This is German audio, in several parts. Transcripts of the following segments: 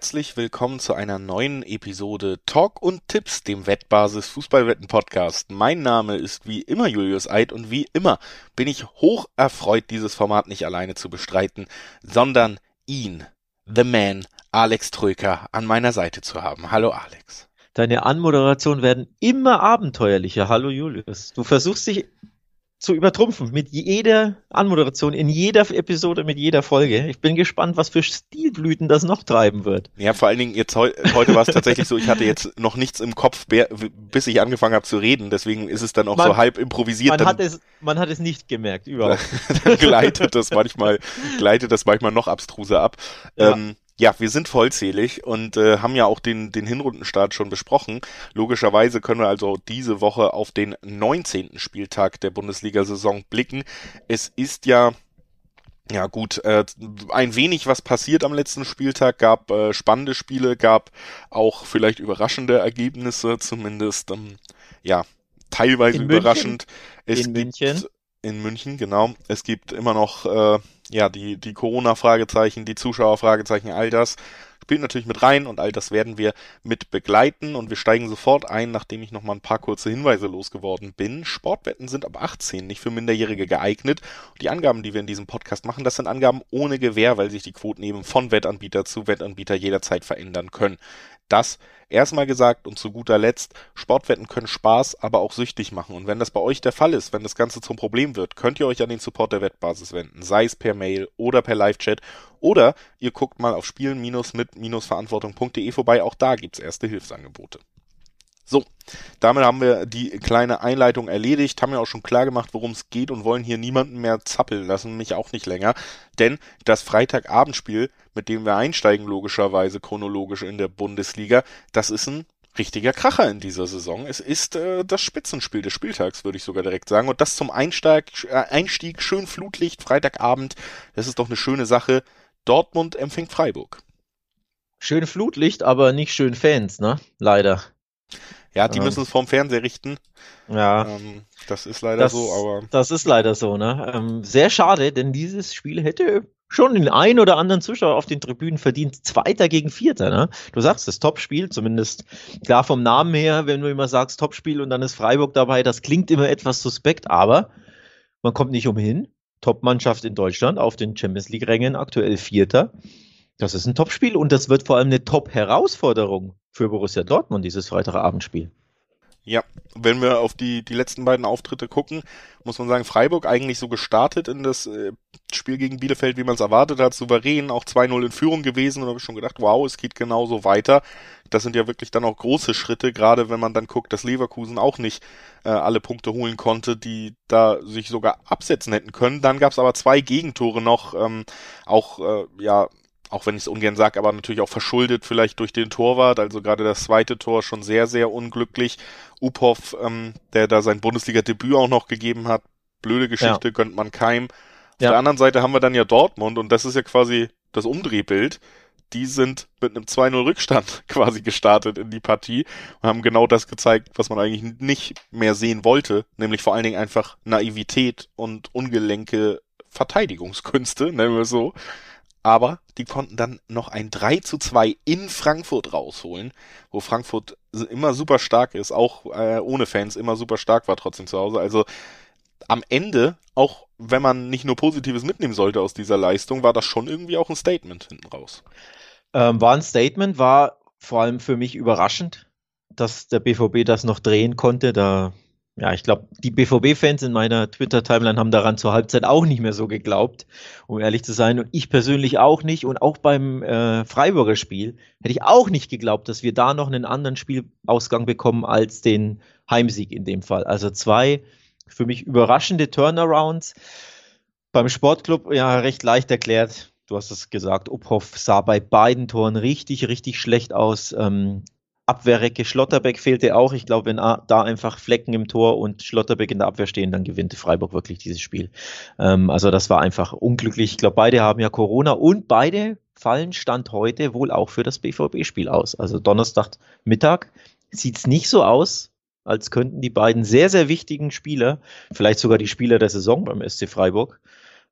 herzlich willkommen zu einer neuen Episode Talk und Tipps, dem Wettbasis Fußballwetten Podcast. Mein Name ist wie immer Julius Eid und wie immer bin ich hoch erfreut, dieses Format nicht alleine zu bestreiten, sondern ihn, the man, Alex Tröker, an meiner Seite zu haben. Hallo Alex. Deine Anmoderationen werden immer abenteuerlicher. Hallo Julius. Du versuchst dich zu übertrumpfen mit jeder Anmoderation, in jeder Episode, mit jeder Folge. Ich bin gespannt, was für Stilblüten das noch treiben wird. Ja, vor allen Dingen jetzt heu heute war es tatsächlich so, ich hatte jetzt noch nichts im Kopf, bis ich angefangen habe zu reden. Deswegen ist es dann auch man, so halb improvisiert. Man dann, hat es, man hat es nicht gemerkt, überhaupt. dann gleitet das manchmal, gleitet das manchmal noch abstruser ab. Ja. Ähm, ja, wir sind vollzählig und äh, haben ja auch den, den Hinrundenstart schon besprochen. Logischerweise können wir also diese Woche auf den 19. Spieltag der Bundesliga-Saison blicken. Es ist ja ja gut, äh, ein wenig was passiert am letzten Spieltag, gab äh, spannende Spiele, gab auch vielleicht überraschende Ergebnisse, zumindest ähm, ja teilweise in überraschend. München? Es in München. In München, genau. Es gibt immer noch äh, ja, die, die Corona-Fragezeichen, die Zuschauer-Fragezeichen, all das spielt natürlich mit rein und all das werden wir mit begleiten und wir steigen sofort ein, nachdem ich nochmal ein paar kurze Hinweise losgeworden bin. Sportwetten sind ab 18 nicht für Minderjährige geeignet. Die Angaben, die wir in diesem Podcast machen, das sind Angaben ohne Gewähr, weil sich die Quoten eben von Wettanbieter zu Wettanbieter jederzeit verändern können. Das erstmal gesagt und zu guter Letzt, Sportwetten können Spaß, aber auch süchtig machen. Und wenn das bei euch der Fall ist, wenn das Ganze zum Problem wird, könnt ihr euch an den Support der Wettbasis wenden, sei es per Mail oder per Live-Chat oder ihr guckt mal auf spielen-mit-verantwortung.de vorbei, auch da gibt's erste Hilfsangebote. So, damit haben wir die kleine Einleitung erledigt, haben ja auch schon klar gemacht, worum es geht und wollen hier niemanden mehr zappeln lassen, mich auch nicht länger. Denn das Freitagabendspiel, mit dem wir einsteigen, logischerweise chronologisch in der Bundesliga, das ist ein richtiger Kracher in dieser Saison. Es ist äh, das Spitzenspiel des Spieltags, würde ich sogar direkt sagen. Und das zum Einstieg, äh, Einstieg schön Flutlicht, Freitagabend, das ist doch eine schöne Sache. Dortmund empfängt Freiburg. Schön Flutlicht, aber nicht schön Fans, ne? Leider. Ja, die ähm, müssen es vorm Fernseher richten. Ja. Ähm, das ist leider das, so, aber. Das ist leider so, ne? Ähm, sehr schade, denn dieses Spiel hätte schon den einen oder anderen Zuschauer auf den Tribünen verdient. Zweiter gegen Vierter, ne? Du sagst das Topspiel, zumindest klar vom Namen her, wenn du immer sagst Topspiel und dann ist Freiburg dabei, das klingt immer etwas suspekt, aber man kommt nicht umhin. Top-Mannschaft in Deutschland auf den Champions League-Rängen, aktuell Vierter. Das ist ein Topspiel und das wird vor allem eine Top-Herausforderung für Borussia Dortmund, dieses Freitagabendspiel. Ja, wenn wir auf die, die letzten beiden Auftritte gucken, muss man sagen, Freiburg eigentlich so gestartet in das äh, Spiel gegen Bielefeld, wie man es erwartet hat, souverän, auch 2-0 in Führung gewesen und habe schon gedacht, wow, es geht genauso weiter. Das sind ja wirklich dann auch große Schritte, gerade wenn man dann guckt, dass Leverkusen auch nicht äh, alle Punkte holen konnte, die da sich sogar absetzen hätten können. Dann gab es aber zwei Gegentore noch, ähm, auch äh, ja auch wenn ich es ungern sage, aber natürlich auch verschuldet vielleicht durch den Torwart. Also gerade das zweite Tor schon sehr, sehr unglücklich. Uphoff, ähm, der da sein Bundesliga-Debüt auch noch gegeben hat, blöde Geschichte, ja. gönnt man keim. Auf ja. der anderen Seite haben wir dann ja Dortmund und das ist ja quasi das Umdrehbild. Die sind mit einem 2-0 Rückstand quasi gestartet in die Partie und haben genau das gezeigt, was man eigentlich nicht mehr sehen wollte, nämlich vor allen Dingen einfach Naivität und ungelenke Verteidigungskünste, nennen wir es so aber die konnten dann noch ein 3 zu 2 in Frankfurt rausholen, wo Frankfurt immer super stark ist, auch äh, ohne Fans immer super stark war trotzdem zu Hause. Also am Ende, auch wenn man nicht nur Positives mitnehmen sollte aus dieser Leistung, war das schon irgendwie auch ein Statement hinten raus. Ähm, war ein Statement, war vor allem für mich überraschend, dass der BVB das noch drehen konnte. Da ja, ich glaube, die BVB-Fans in meiner Twitter-Timeline haben daran zur Halbzeit auch nicht mehr so geglaubt, um ehrlich zu sein. Und ich persönlich auch nicht. Und auch beim äh, Freiburger Spiel hätte ich auch nicht geglaubt, dass wir da noch einen anderen Spielausgang bekommen als den Heimsieg in dem Fall. Also zwei für mich überraschende Turnarounds. Beim Sportclub ja recht leicht erklärt. Du hast es gesagt, Uphoff sah bei beiden Toren richtig, richtig schlecht aus. Ähm, Abwehrrecke Schlotterbeck fehlte auch. Ich glaube, wenn da einfach Flecken im Tor und Schlotterbeck in der Abwehr stehen, dann gewinnt Freiburg wirklich dieses Spiel. Ähm, also das war einfach unglücklich. Ich glaube, beide haben ja Corona und beide fallen Stand heute wohl auch für das BVB-Spiel aus. Also Donnerstag Mittag sieht es nicht so aus, als könnten die beiden sehr, sehr wichtigen Spieler, vielleicht sogar die Spieler der Saison beim SC Freiburg,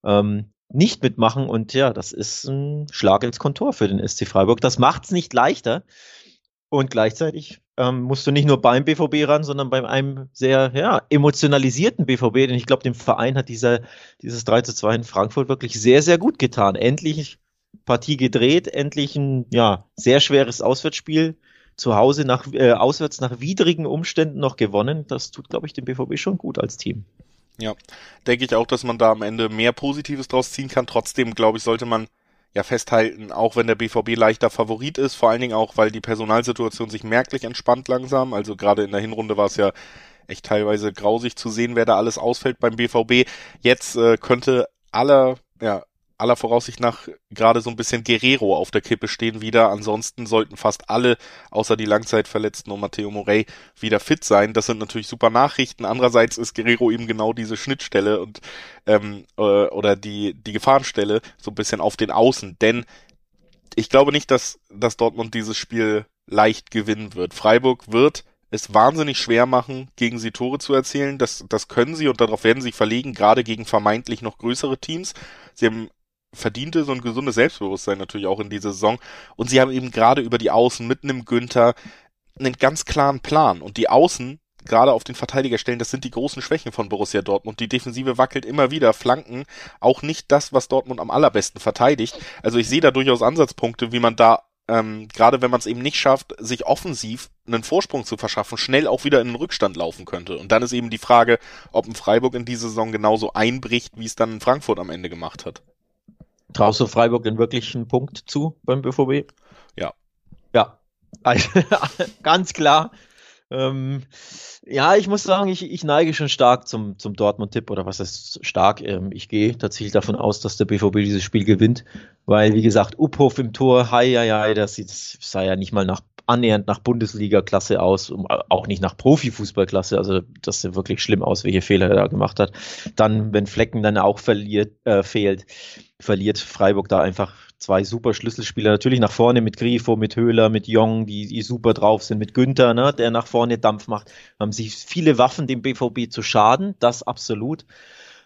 ähm, nicht mitmachen. Und ja, das ist ein Schlag ins Kontor für den SC Freiburg. Das macht es nicht leichter. Und gleichzeitig ähm, musst du nicht nur beim BVB ran, sondern bei einem sehr ja, emotionalisierten BVB, denn ich glaube, dem Verein hat dieser, dieses 3 zu 2 in Frankfurt wirklich sehr, sehr gut getan. Endlich Partie gedreht, endlich ein ja, sehr schweres Auswärtsspiel zu Hause nach, äh, auswärts nach widrigen Umständen noch gewonnen. Das tut, glaube ich, dem BVB schon gut als Team. Ja, denke ich auch, dass man da am Ende mehr Positives draus ziehen kann. Trotzdem, glaube ich, sollte man ja festhalten, auch wenn der BVB leichter Favorit ist, vor allen Dingen auch, weil die Personalsituation sich merklich entspannt langsam. Also gerade in der Hinrunde war es ja echt teilweise grausig zu sehen, wer da alles ausfällt beim BVB. Jetzt äh, könnte aller, ja, aller Voraussicht nach gerade so ein bisschen Guerrero auf der Kippe stehen wieder. Ansonsten sollten fast alle, außer die Langzeitverletzten und Matteo Morey, wieder fit sein. Das sind natürlich super Nachrichten. Andererseits ist Guerrero eben genau diese Schnittstelle und ähm, äh, oder die, die Gefahrenstelle so ein bisschen auf den Außen. Denn ich glaube nicht, dass, dass Dortmund dieses Spiel leicht gewinnen wird. Freiburg wird es wahnsinnig schwer machen, gegen sie Tore zu erzielen. Das, das können sie und darauf werden sie verlegen, gerade gegen vermeintlich noch größere Teams. Sie haben verdiente so ein gesundes Selbstbewusstsein natürlich auch in dieser Saison. Und sie haben eben gerade über die Außen mit einem Günther einen ganz klaren Plan. Und die Außen, gerade auf den Verteidigerstellen, das sind die großen Schwächen von Borussia Dortmund. Die Defensive wackelt immer wieder, Flanken, auch nicht das, was Dortmund am allerbesten verteidigt. Also ich sehe da durchaus Ansatzpunkte, wie man da ähm, gerade wenn man es eben nicht schafft, sich offensiv einen Vorsprung zu verschaffen, schnell auch wieder in den Rückstand laufen könnte. Und dann ist eben die Frage, ob ein Freiburg in diese Saison genauso einbricht, wie es dann in Frankfurt am Ende gemacht hat. Traust du Freiburg denn wirklich einen Punkt zu beim BVB? Ja. Ja, ganz klar. Ähm, ja, ich muss sagen, ich, ich neige schon stark zum, zum Dortmund-Tipp oder was ist stark. Ähm, ich gehe tatsächlich davon aus, dass der BVB dieses Spiel gewinnt, weil, wie gesagt, Uphof im Tor, hei, hei, hei, das, sieht, sah ja nicht mal nach annähernd nach Bundesliga-Klasse aus, auch nicht nach Profifußballklasse. Also das sieht wirklich schlimm aus, welche Fehler er da gemacht hat. Dann, wenn Flecken dann auch verliert, äh, fehlt, verliert Freiburg da einfach zwei super Schlüsselspieler. Natürlich nach vorne mit Grifo, mit Höhler, mit Jong, die, die super drauf sind, mit Günther, ne, der nach vorne Dampf macht. Haben sich viele Waffen dem BVB zu schaden, das absolut.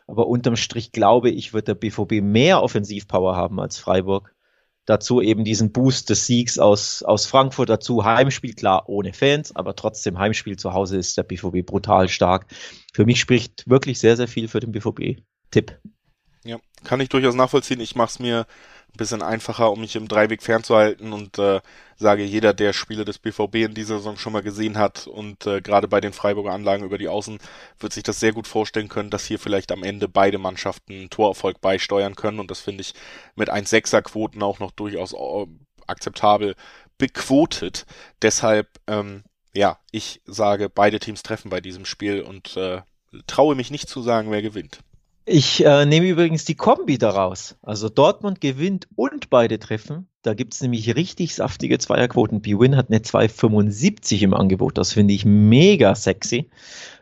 Aber unterm Strich glaube ich, wird der BVB mehr Offensivpower haben als Freiburg. Dazu eben diesen Boost des Siegs aus, aus Frankfurt. Dazu Heimspiel, klar, ohne Fans, aber trotzdem Heimspiel zu Hause ist der BVB brutal stark. Für mich spricht wirklich sehr, sehr viel für den BVB-Tipp. Ja, kann ich durchaus nachvollziehen. Ich mache es mir ein bisschen einfacher, um mich im Dreiweg fernzuhalten und äh, sage, jeder, der Spiele des BVB in dieser Saison schon mal gesehen hat und äh, gerade bei den Freiburger Anlagen über die Außen, wird sich das sehr gut vorstellen können, dass hier vielleicht am Ende beide Mannschaften Torerfolg beisteuern können und das finde ich mit 1,6er Quoten auch noch durchaus äh, akzeptabel bequotet. Deshalb, ähm, ja, ich sage, beide Teams treffen bei diesem Spiel und äh, traue mich nicht zu sagen, wer gewinnt. Ich äh, nehme übrigens die Kombi daraus. Also Dortmund gewinnt und beide treffen. Da gibt es nämlich richtig saftige Zweierquoten. B-Win hat eine 2,75 im Angebot. Das finde ich mega sexy.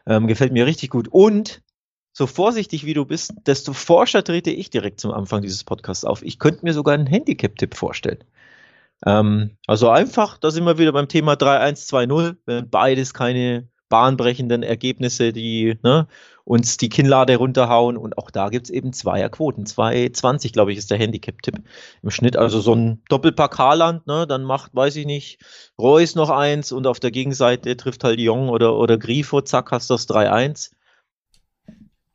Ähm, gefällt mir richtig gut. Und so vorsichtig wie du bist, desto forscher trete ich direkt zum Anfang dieses Podcasts auf. Ich könnte mir sogar einen Handicap-Tipp vorstellen. Ähm, also einfach, da sind wir wieder beim Thema 3-1-2-0. Wenn beides keine bahnbrechenden Ergebnisse, die ne, uns die Kinnlade runterhauen. Und auch da gibt es eben Zweierquoten. 2,20, glaube ich, ist der Handicap-Tipp im Schnitt. Also so ein Doppelpack Haaland, ne, dann macht, weiß ich nicht, Reus noch eins und auf der Gegenseite trifft halt Jong oder, oder Grifo, zack, hast du das 3-1.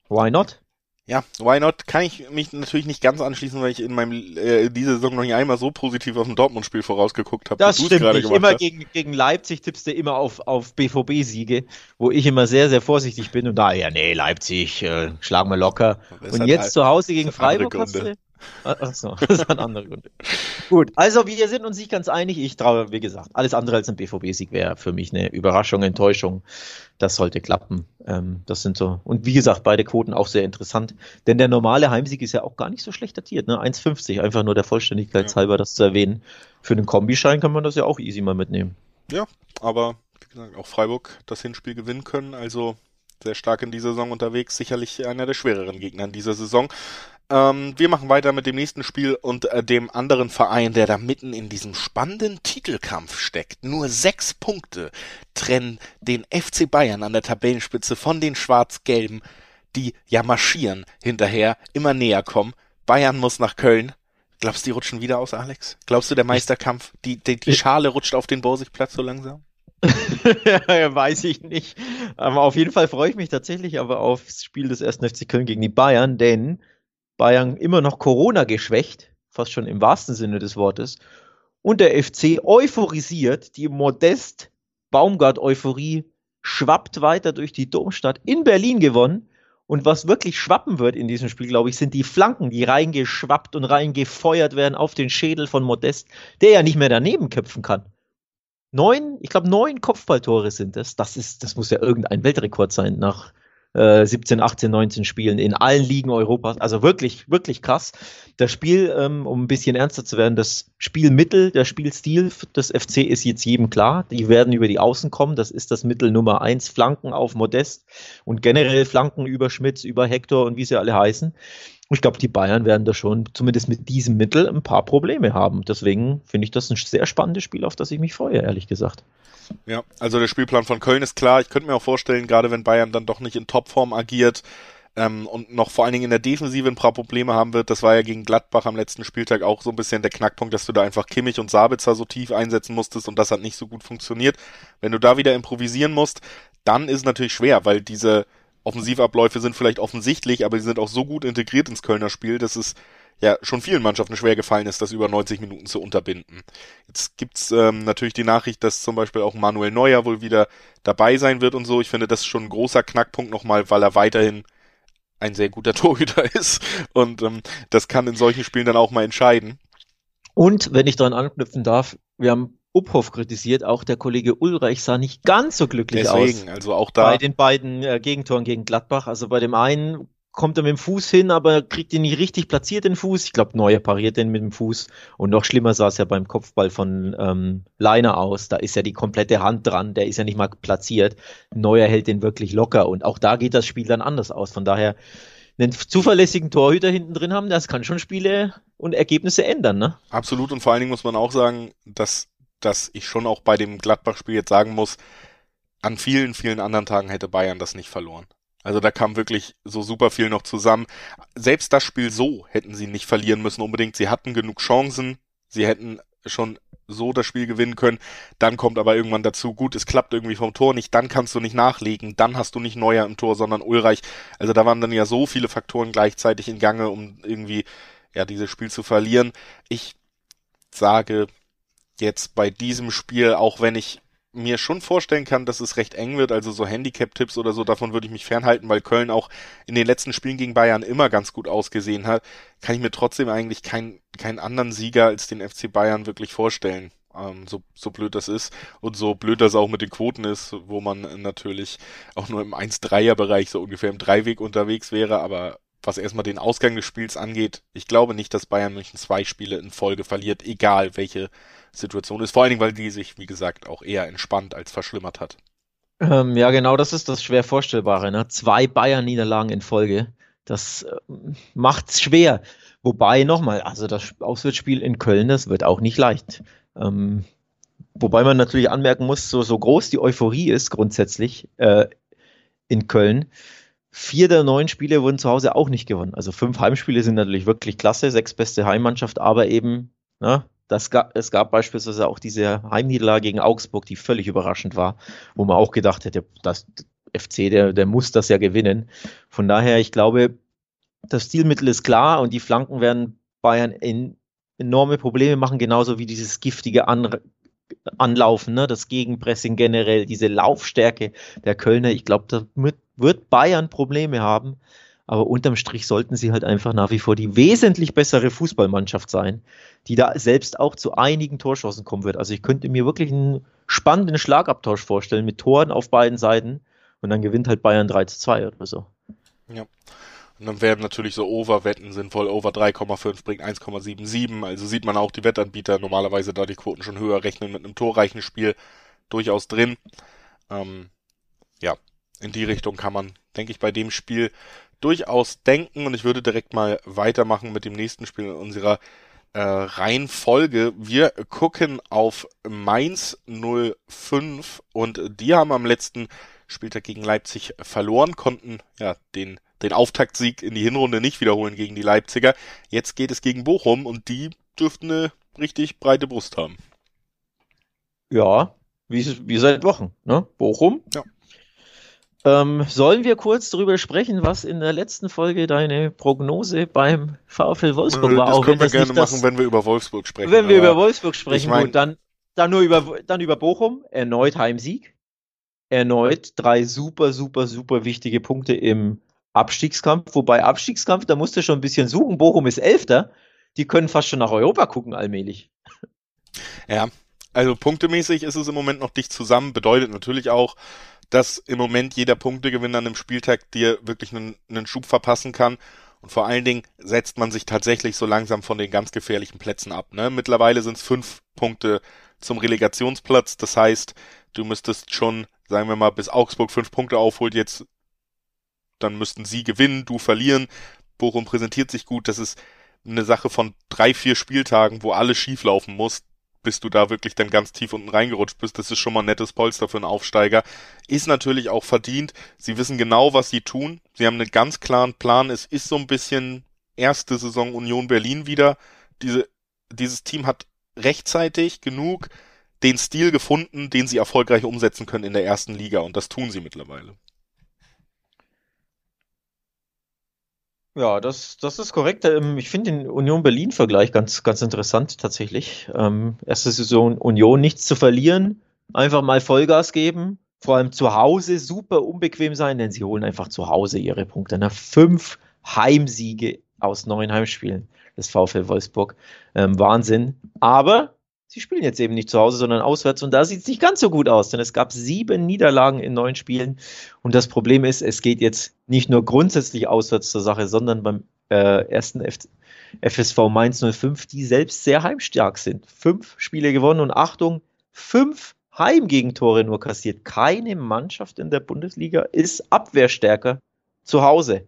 Why not? Ja, why not? Kann ich mich natürlich nicht ganz anschließen, weil ich in meinem äh, diese Saison noch nicht einmal so positiv auf ein Dortmund-Spiel vorausgeguckt habe. Das stimmt nicht. Immer gegen, gegen Leipzig tippst du immer auf, auf BVB-Siege, wo ich immer sehr, sehr vorsichtig bin und da, ja, nee, Leipzig, äh, schlagen wir locker. Und jetzt zu Hause gegen Freiburg hast du, Achso, das ist ein anderer Grund. Gut, also wir sind uns nicht ganz einig. Ich traue, wie gesagt, alles andere als ein BVB-Sieg wäre für mich eine Überraschung, Enttäuschung. Das sollte klappen. Ähm, das sind so. Und wie gesagt, beide Quoten auch sehr interessant. Denn der normale Heimsieg ist ja auch gar nicht so schlecht datiert. Ne? 1,50, einfach nur der Vollständigkeit ja. halber, das zu erwähnen. Für den Kombischein kann man das ja auch easy mal mitnehmen. Ja, aber wie gesagt, auch Freiburg das Hinspiel gewinnen können. Also sehr stark in dieser Saison unterwegs. Sicherlich einer der schwereren Gegner in dieser Saison. Ähm, wir machen weiter mit dem nächsten Spiel und äh, dem anderen Verein, der da mitten in diesem spannenden Titelkampf steckt. Nur sechs Punkte trennen den FC Bayern an der Tabellenspitze von den Schwarz-Gelben, die ja marschieren hinterher, immer näher kommen. Bayern muss nach Köln. Glaubst du, die rutschen wieder aus, Alex? Glaubst du, der Meisterkampf, die, die, die Schale rutscht auf den Borsigplatz so langsam? weiß ich nicht. Aber auf jeden Fall freue ich mich tatsächlich aber aufs Spiel des 1. FC Köln gegen die Bayern, denn Bayern immer noch Corona geschwächt, fast schon im wahrsten Sinne des Wortes. Und der FC euphorisiert, die Modest Baumgart-Euphorie schwappt weiter durch die Domstadt in Berlin gewonnen. Und was wirklich schwappen wird in diesem Spiel, glaube ich, sind die Flanken, die reingeschwappt und reingefeuert werden auf den Schädel von Modest, der ja nicht mehr daneben köpfen kann. Neun, ich glaube, neun Kopfballtore sind es. Das ist, das muss ja irgendein Weltrekord sein nach 17, 18, 19 Spielen in allen Ligen Europas. Also wirklich, wirklich krass. Das Spiel, ähm, um ein bisschen ernster zu werden, das Spielmittel, der Spielstil des FC ist jetzt jedem klar. Die werden über die Außen kommen. Das ist das Mittel Nummer eins. Flanken auf Modest und generell Flanken über Schmitz, über Hector und wie sie alle heißen. Ich glaube, die Bayern werden da schon zumindest mit diesem Mittel ein paar Probleme haben. Deswegen finde ich das ein sehr spannendes Spiel, auf das ich mich freue, ehrlich gesagt. Ja, also der Spielplan von Köln ist klar. Ich könnte mir auch vorstellen, gerade wenn Bayern dann doch nicht in Topform agiert ähm, und noch vor allen Dingen in der Defensive ein paar Probleme haben wird, das war ja gegen Gladbach am letzten Spieltag auch so ein bisschen der Knackpunkt, dass du da einfach Kimmich und Sabitzer so tief einsetzen musstest und das hat nicht so gut funktioniert. Wenn du da wieder improvisieren musst, dann ist natürlich schwer, weil diese Offensivabläufe sind vielleicht offensichtlich, aber sie sind auch so gut integriert ins Kölner Spiel, dass es ja schon vielen Mannschaften schwer gefallen ist, das über 90 Minuten zu unterbinden. Jetzt gibt's ähm, natürlich die Nachricht, dass zum Beispiel auch Manuel Neuer wohl wieder dabei sein wird und so. Ich finde, das ist schon ein großer Knackpunkt nochmal, weil er weiterhin ein sehr guter Torhüter ist und ähm, das kann in solchen Spielen dann auch mal entscheiden. Und wenn ich daran anknüpfen darf, wir haben Uphoff kritisiert, auch der Kollege Ulreich sah nicht ganz so glücklich Deswegen, aus. also auch da. Bei den beiden äh, Gegentoren gegen Gladbach. Also bei dem einen kommt er mit dem Fuß hin, aber kriegt ihn nicht richtig platziert, den Fuß. Ich glaube, Neuer pariert den mit dem Fuß. Und noch schlimmer sah es ja beim Kopfball von ähm, Leiner aus. Da ist ja die komplette Hand dran, der ist ja nicht mal platziert. Neuer hält den wirklich locker. Und auch da geht das Spiel dann anders aus. Von daher, einen zuverlässigen Torhüter hinten drin haben, das kann schon Spiele und Ergebnisse ändern, ne? Absolut. Und vor allen Dingen muss man auch sagen, dass, dass ich schon auch bei dem Gladbach-Spiel jetzt sagen muss, an vielen, vielen anderen Tagen hätte Bayern das nicht verloren. Also da kam wirklich so super viel noch zusammen. Selbst das Spiel so hätten sie nicht verlieren müssen unbedingt. Sie hatten genug Chancen. Sie hätten schon so das Spiel gewinnen können. Dann kommt aber irgendwann dazu, gut, es klappt irgendwie vom Tor nicht, dann kannst du nicht nachlegen, dann hast du nicht Neuer im Tor, sondern Ulreich. Also da waren dann ja so viele Faktoren gleichzeitig in Gange, um irgendwie ja dieses Spiel zu verlieren. Ich sage jetzt bei diesem Spiel, auch wenn ich mir schon vorstellen kann, dass es recht eng wird, also so Handicap-Tipps oder so, davon würde ich mich fernhalten, weil Köln auch in den letzten Spielen gegen Bayern immer ganz gut ausgesehen hat, kann ich mir trotzdem eigentlich keinen keinen anderen Sieger als den FC Bayern wirklich vorstellen. Ähm, so, so blöd das ist und so blöd das auch mit den Quoten ist, wo man natürlich auch nur im 1-3er-Bereich so ungefähr im Dreiweg unterwegs wäre, aber was erstmal den Ausgang des Spiels angeht, ich glaube nicht, dass Bayern München zwei Spiele in Folge verliert, egal welche Situation ist. Vor allen Dingen, weil die sich, wie gesagt, auch eher entspannt als verschlimmert hat. Ähm, ja, genau, das ist das schwer Vorstellbare. Ne? Zwei Bayern-Niederlagen in Folge. Das äh, macht's schwer. Wobei nochmal, also das Auswärtsspiel in Köln, das wird auch nicht leicht. Ähm, wobei man natürlich anmerken muss, so, so groß die Euphorie ist grundsätzlich äh, in Köln. Vier der neun Spiele wurden zu Hause auch nicht gewonnen. Also fünf Heimspiele sind natürlich wirklich klasse, sechs beste Heimmannschaft, aber eben na, ne, das gab, es gab beispielsweise auch diese Heimniederlage gegen Augsburg, die völlig überraschend war, wo man auch gedacht hätte, das FC, der, der muss das ja gewinnen. Von daher, ich glaube, das Stilmittel ist klar und die Flanken werden Bayern in, enorme Probleme machen, genauso wie dieses giftige An Anlaufen, ne? das Gegenpressing generell, diese Laufstärke der Kölner. Ich glaube, da wird Bayern Probleme haben. Aber unterm Strich sollten sie halt einfach nach wie vor die wesentlich bessere Fußballmannschaft sein, die da selbst auch zu einigen Torschancen kommen wird. Also ich könnte mir wirklich einen spannenden Schlagabtausch vorstellen mit Toren auf beiden Seiten und dann gewinnt halt Bayern 3 zu 2 oder so. Ja. Und dann werden natürlich so Over-Wetten sinnvoll. Over 3,5 bringt 1,77. Also sieht man auch die Wettanbieter normalerweise da die Quoten schon höher rechnen mit einem torreichen Spiel durchaus drin. Ähm, ja, in die Richtung kann man, denke ich, bei dem Spiel durchaus denken und ich würde direkt mal weitermachen mit dem nächsten Spiel in unserer äh, Reihenfolge. Wir gucken auf Mainz 05 und die haben am letzten Spieltag gegen Leipzig verloren, konnten ja den, den Auftaktsieg in die Hinrunde nicht wiederholen gegen die Leipziger. Jetzt geht es gegen Bochum und die dürften eine richtig breite Brust haben. Ja, wie, wie seit Wochen, ne? Bochum. Ja. Ähm, sollen wir kurz darüber sprechen, was in der letzten Folge deine Prognose beim VfL Wolfsburg das war? Das können wir gerne das- machen, wenn wir über Wolfsburg sprechen. Wenn wir über Wolfsburg sprechen, ich mein- gut, dann, dann nur über, dann über Bochum, erneut Heimsieg, erneut drei super, super, super wichtige Punkte im Abstiegskampf, wobei Abstiegskampf, da musst du schon ein bisschen suchen, Bochum ist Elfter, die können fast schon nach Europa gucken allmählich. Ja, also punktemäßig ist es im Moment noch dicht zusammen, bedeutet natürlich auch, dass im Moment jeder Punktegewinn an einem Spieltag dir wirklich einen, einen Schub verpassen kann. Und vor allen Dingen setzt man sich tatsächlich so langsam von den ganz gefährlichen Plätzen ab. Ne? Mittlerweile sind es fünf Punkte zum Relegationsplatz. Das heißt, du müsstest schon, sagen wir mal, bis Augsburg fünf Punkte aufholt, jetzt dann müssten sie gewinnen, du verlieren. Bochum präsentiert sich gut. Das ist eine Sache von drei, vier Spieltagen, wo alles schief laufen muss, bis du da wirklich dann ganz tief unten reingerutscht bist. Das ist schon mal ein nettes Polster für einen Aufsteiger. Ist natürlich auch verdient. Sie wissen genau, was sie tun. Sie haben einen ganz klaren Plan. Es ist so ein bisschen erste Saison Union Berlin wieder. Diese, dieses Team hat rechtzeitig genug den Stil gefunden, den sie erfolgreich umsetzen können in der ersten Liga. Und das tun sie mittlerweile. Ja, das, das ist korrekt. Ähm, Ich finde den Union Berlin-Vergleich ganz, ganz interessant tatsächlich. Ähm, erste Saison Union nichts zu verlieren, einfach mal Vollgas geben, vor allem zu Hause super unbequem sein, denn sie holen einfach zu Hause ihre Punkte. Ne? Fünf Heimsiege aus neun Heimspielen des VfL Wolfsburg. Ähm, Wahnsinn. Aber sie spielen jetzt eben nicht zu Hause, sondern auswärts und da sieht es nicht ganz so gut aus, denn es gab sieben Niederlagen in neun Spielen. Und das Problem ist, es geht jetzt nicht nur grundsätzlich auswärts zur Sache, sondern beim äh, ersten F FSV Mainz 05, die selbst sehr heimstark sind. Fünf Spiele gewonnen und Achtung, fünf Heimgegentore nur kassiert. Keine Mannschaft in der Bundesliga ist abwehrstärker zu Hause.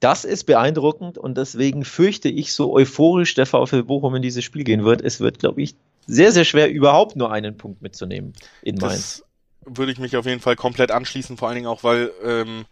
Das ist beeindruckend und deswegen fürchte ich, so euphorisch der VfL Bochum in dieses Spiel gehen wird. Es wird, glaube ich, sehr, sehr schwer, überhaupt nur einen Punkt mitzunehmen in Mainz. Das würde ich mich auf jeden Fall komplett anschließen, vor allen Dingen auch, weil ähm,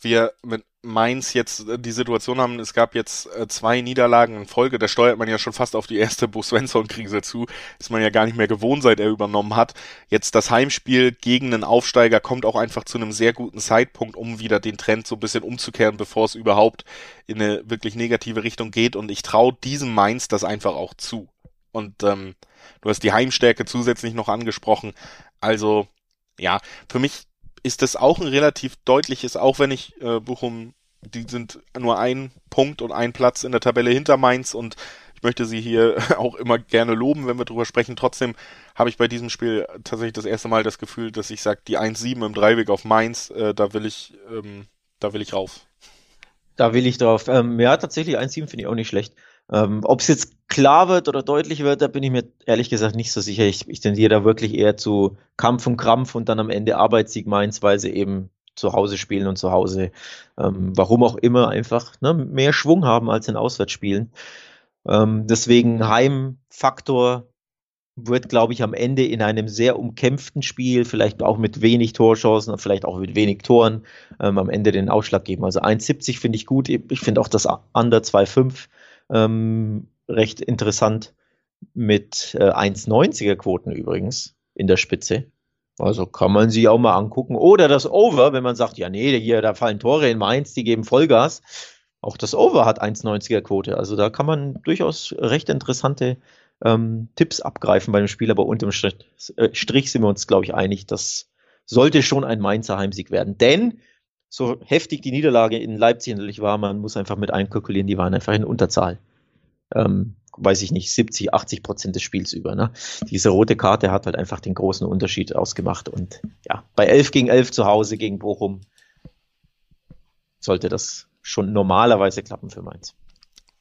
wir mit Mainz jetzt äh, die Situation haben, es gab jetzt äh, zwei Niederlagen in Folge, da steuert man ja schon fast auf die erste Bo Svensson-Krise zu, ist man ja gar nicht mehr gewohnt, seit er übernommen hat. Jetzt das Heimspiel gegen einen Aufsteiger kommt auch einfach zu einem sehr guten Zeitpunkt, um wieder den Trend so ein bisschen umzukehren, bevor es überhaupt in eine wirklich negative Richtung geht und ich traue diesem Mainz das einfach auch zu. Und ähm, du hast die Heimstärke zusätzlich noch angesprochen, also ja, für mich ist das auch ein relativ deutliches, auch wenn ich äh, Bochum, die sind nur ein Punkt und ein Platz in der Tabelle hinter Mainz und ich möchte sie hier auch immer gerne loben, wenn wir drüber sprechen. Trotzdem habe ich bei diesem Spiel tatsächlich das erste Mal das Gefühl, dass ich sage, die 1-7 im Dreiweg auf Mainz, äh, da will ich, ähm, da will ich rauf. Da will ich drauf. Ähm, ja, tatsächlich 1-7 finde ich auch nicht schlecht. Ähm, Ob es jetzt klar wird oder deutlich wird, da bin ich mir ehrlich gesagt nicht so sicher. Ich, ich tendiere da wirklich eher zu Kampf und Krampf und dann am Ende Arbeitssieg Mainz, weil sie eben zu Hause spielen und zu Hause, ähm, warum auch immer, einfach ne, mehr Schwung haben als in Auswärtsspielen. Ähm, deswegen Heimfaktor wird, glaube ich, am Ende in einem sehr umkämpften Spiel, vielleicht auch mit wenig Torchancen, vielleicht auch mit wenig Toren, ähm, am Ende den Ausschlag geben. Also 1,70 finde ich gut. Ich finde auch das Under 2,5 ähm, recht interessant mit äh, 1,90er Quoten übrigens in der Spitze. Also kann man sie auch mal angucken. Oder das Over, wenn man sagt, ja, nee, hier, da fallen Tore in Mainz, die geben Vollgas. Auch das Over hat 1,90er Quote. Also da kann man durchaus recht interessante ähm, Tipps abgreifen bei dem Spiel, aber unterm Strich, äh, Strich sind wir uns, glaube ich, einig, das sollte schon ein Mainzer Heimsieg werden. Denn so heftig die Niederlage in Leipzig natürlich war, man muss einfach mit einkalkulieren, die waren einfach in Unterzahl. Ähm, weiß ich nicht, 70, 80 Prozent des Spiels über. Ne? Diese rote Karte hat halt einfach den großen Unterschied ausgemacht. Und ja, bei 11 gegen 11 zu Hause gegen Bochum sollte das schon normalerweise klappen für Mainz.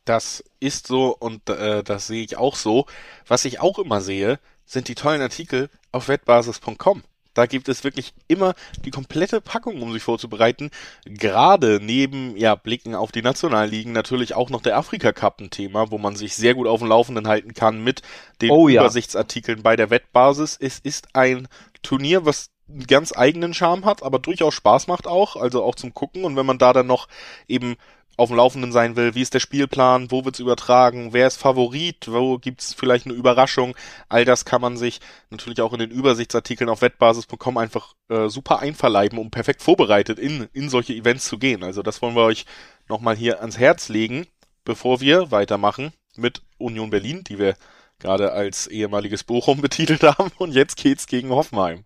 Das ist so und äh, das sehe ich auch so. Was ich auch immer sehe, sind die tollen Artikel auf wettbasis.com. Da gibt es wirklich immer die komplette Packung, um sich vorzubereiten. Gerade neben ja, Blicken auf die Nationalligen natürlich auch noch der Afrika Cup ein Thema, wo man sich sehr gut auf dem Laufenden halten kann mit den Oh ja. Übersichtsartikeln bei der Wettbasis. Es ist ein Turnier, was einen ganz eigenen Charme hat, aber durchaus Spaß macht auch, also auch zum Gucken. Und wenn man da dann noch eben auf dem Laufenden sein will, wie ist der Spielplan, wo wird's übertragen, wer ist Favorit, wo gibt's vielleicht eine Überraschung, all das kann man sich natürlich auch in den Übersichtsartikeln auf wettbasis.com einfach äh, super einverleiben, um perfekt vorbereitet in, in solche Events zu gehen. Also das wollen wir euch nochmal hier ans Herz legen, bevor wir weitermachen mit Union Berlin, die wir gerade als ehemaliges Bochum betitelt haben und jetzt geht's gegen Hoffenheim.